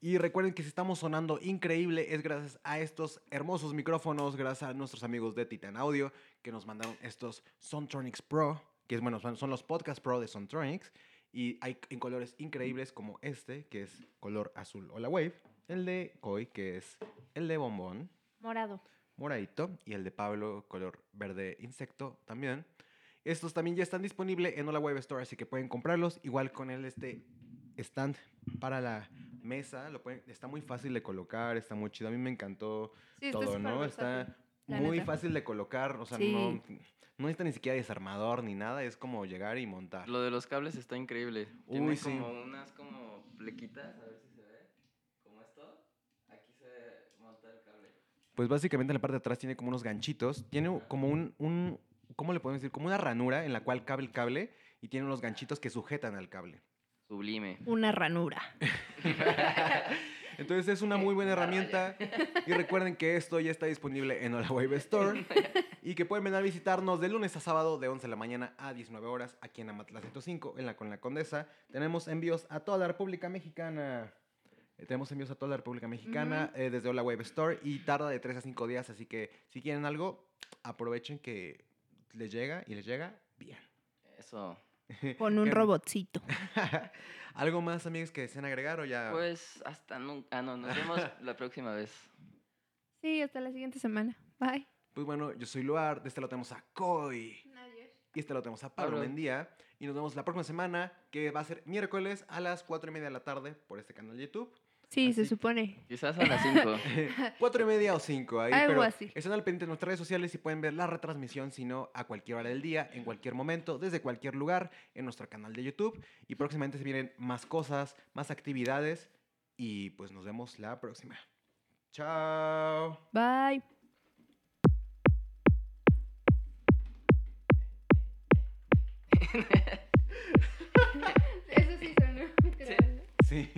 Y recuerden que si estamos sonando increíble es gracias a estos hermosos micrófonos, gracias a nuestros amigos de Titan Audio que nos mandaron estos Sontronics Pro, que es bueno, son, los Podcast Pro de Sontronics. Y hay en colores increíbles como este, que es color azul o la Wave, el de Koi, que es el de Bombón, Morado. moradito, y el de Pablo, color verde insecto también. Estos también ya están disponibles en Hola Web Store, así que pueden comprarlos. Igual con el este stand para la mesa, lo pueden- está muy fácil de colocar, está muy chido. A mí me encantó Sí, todo, ¿no? versátil, Está la muy neta. fácil de colocar, o sea, Sí. no, no necesita ni siquiera desarmador ni nada, es como llegar y montar. Lo de los cables está increíble. Uy, Tiene sí. como unas como plequitas, a ver si se ve. Como esto. Aquí se monta el cable. Pues básicamente en la parte de atrás tiene como unos ganchitos, tiene como un, un, ¿cómo le podemos decir? Como una ranura en la cual cabe el cable y tiene unos ganchitos que sujetan al cable. Sublime. Una ranura. Entonces es una muy buena herramienta y recuerden que esto ya está disponible en Hola Wave Store y que pueden venir a visitarnos de lunes a sábado de 11 de la mañana a 19 horas aquí en Amatla 105 en la con la Condesa. Tenemos envíos a toda la República Mexicana. Eh, Tenemos envíos a toda la República Mexicana eh, desde Hola Wave Store y tarda de 3 a 5 días, así que si quieren algo, aprovechen que les llega y les llega bien. Eso. Con un robotcito. ¿Algo más, amigos, que deseen agregar o ya? Pues hasta nunca. Ah, no, nos vemos la próxima vez. Sí, hasta la siguiente semana. Bye. Pues bueno, yo soy Luar, de este lo tenemos a Koi. Y este lo tenemos a Pablo Pablo. Mendía. Y nos vemos la próxima semana, que va a ser miércoles a las 4 y media de la tarde por este canal de YouTube. Sí, se supone. Quizás a las 5. Cuatro y media o cinco ahí, Algo pero así. están al pendiente de nuestras redes sociales y pueden ver la retransmisión, si no, a cualquier hora del día, en cualquier momento, desde cualquier lugar, en nuestro canal de YouTube. Y próximamente se vienen más cosas, más actividades. Y pues nos vemos la próxima. Chao. Bye. Eso sí sonó. Sí.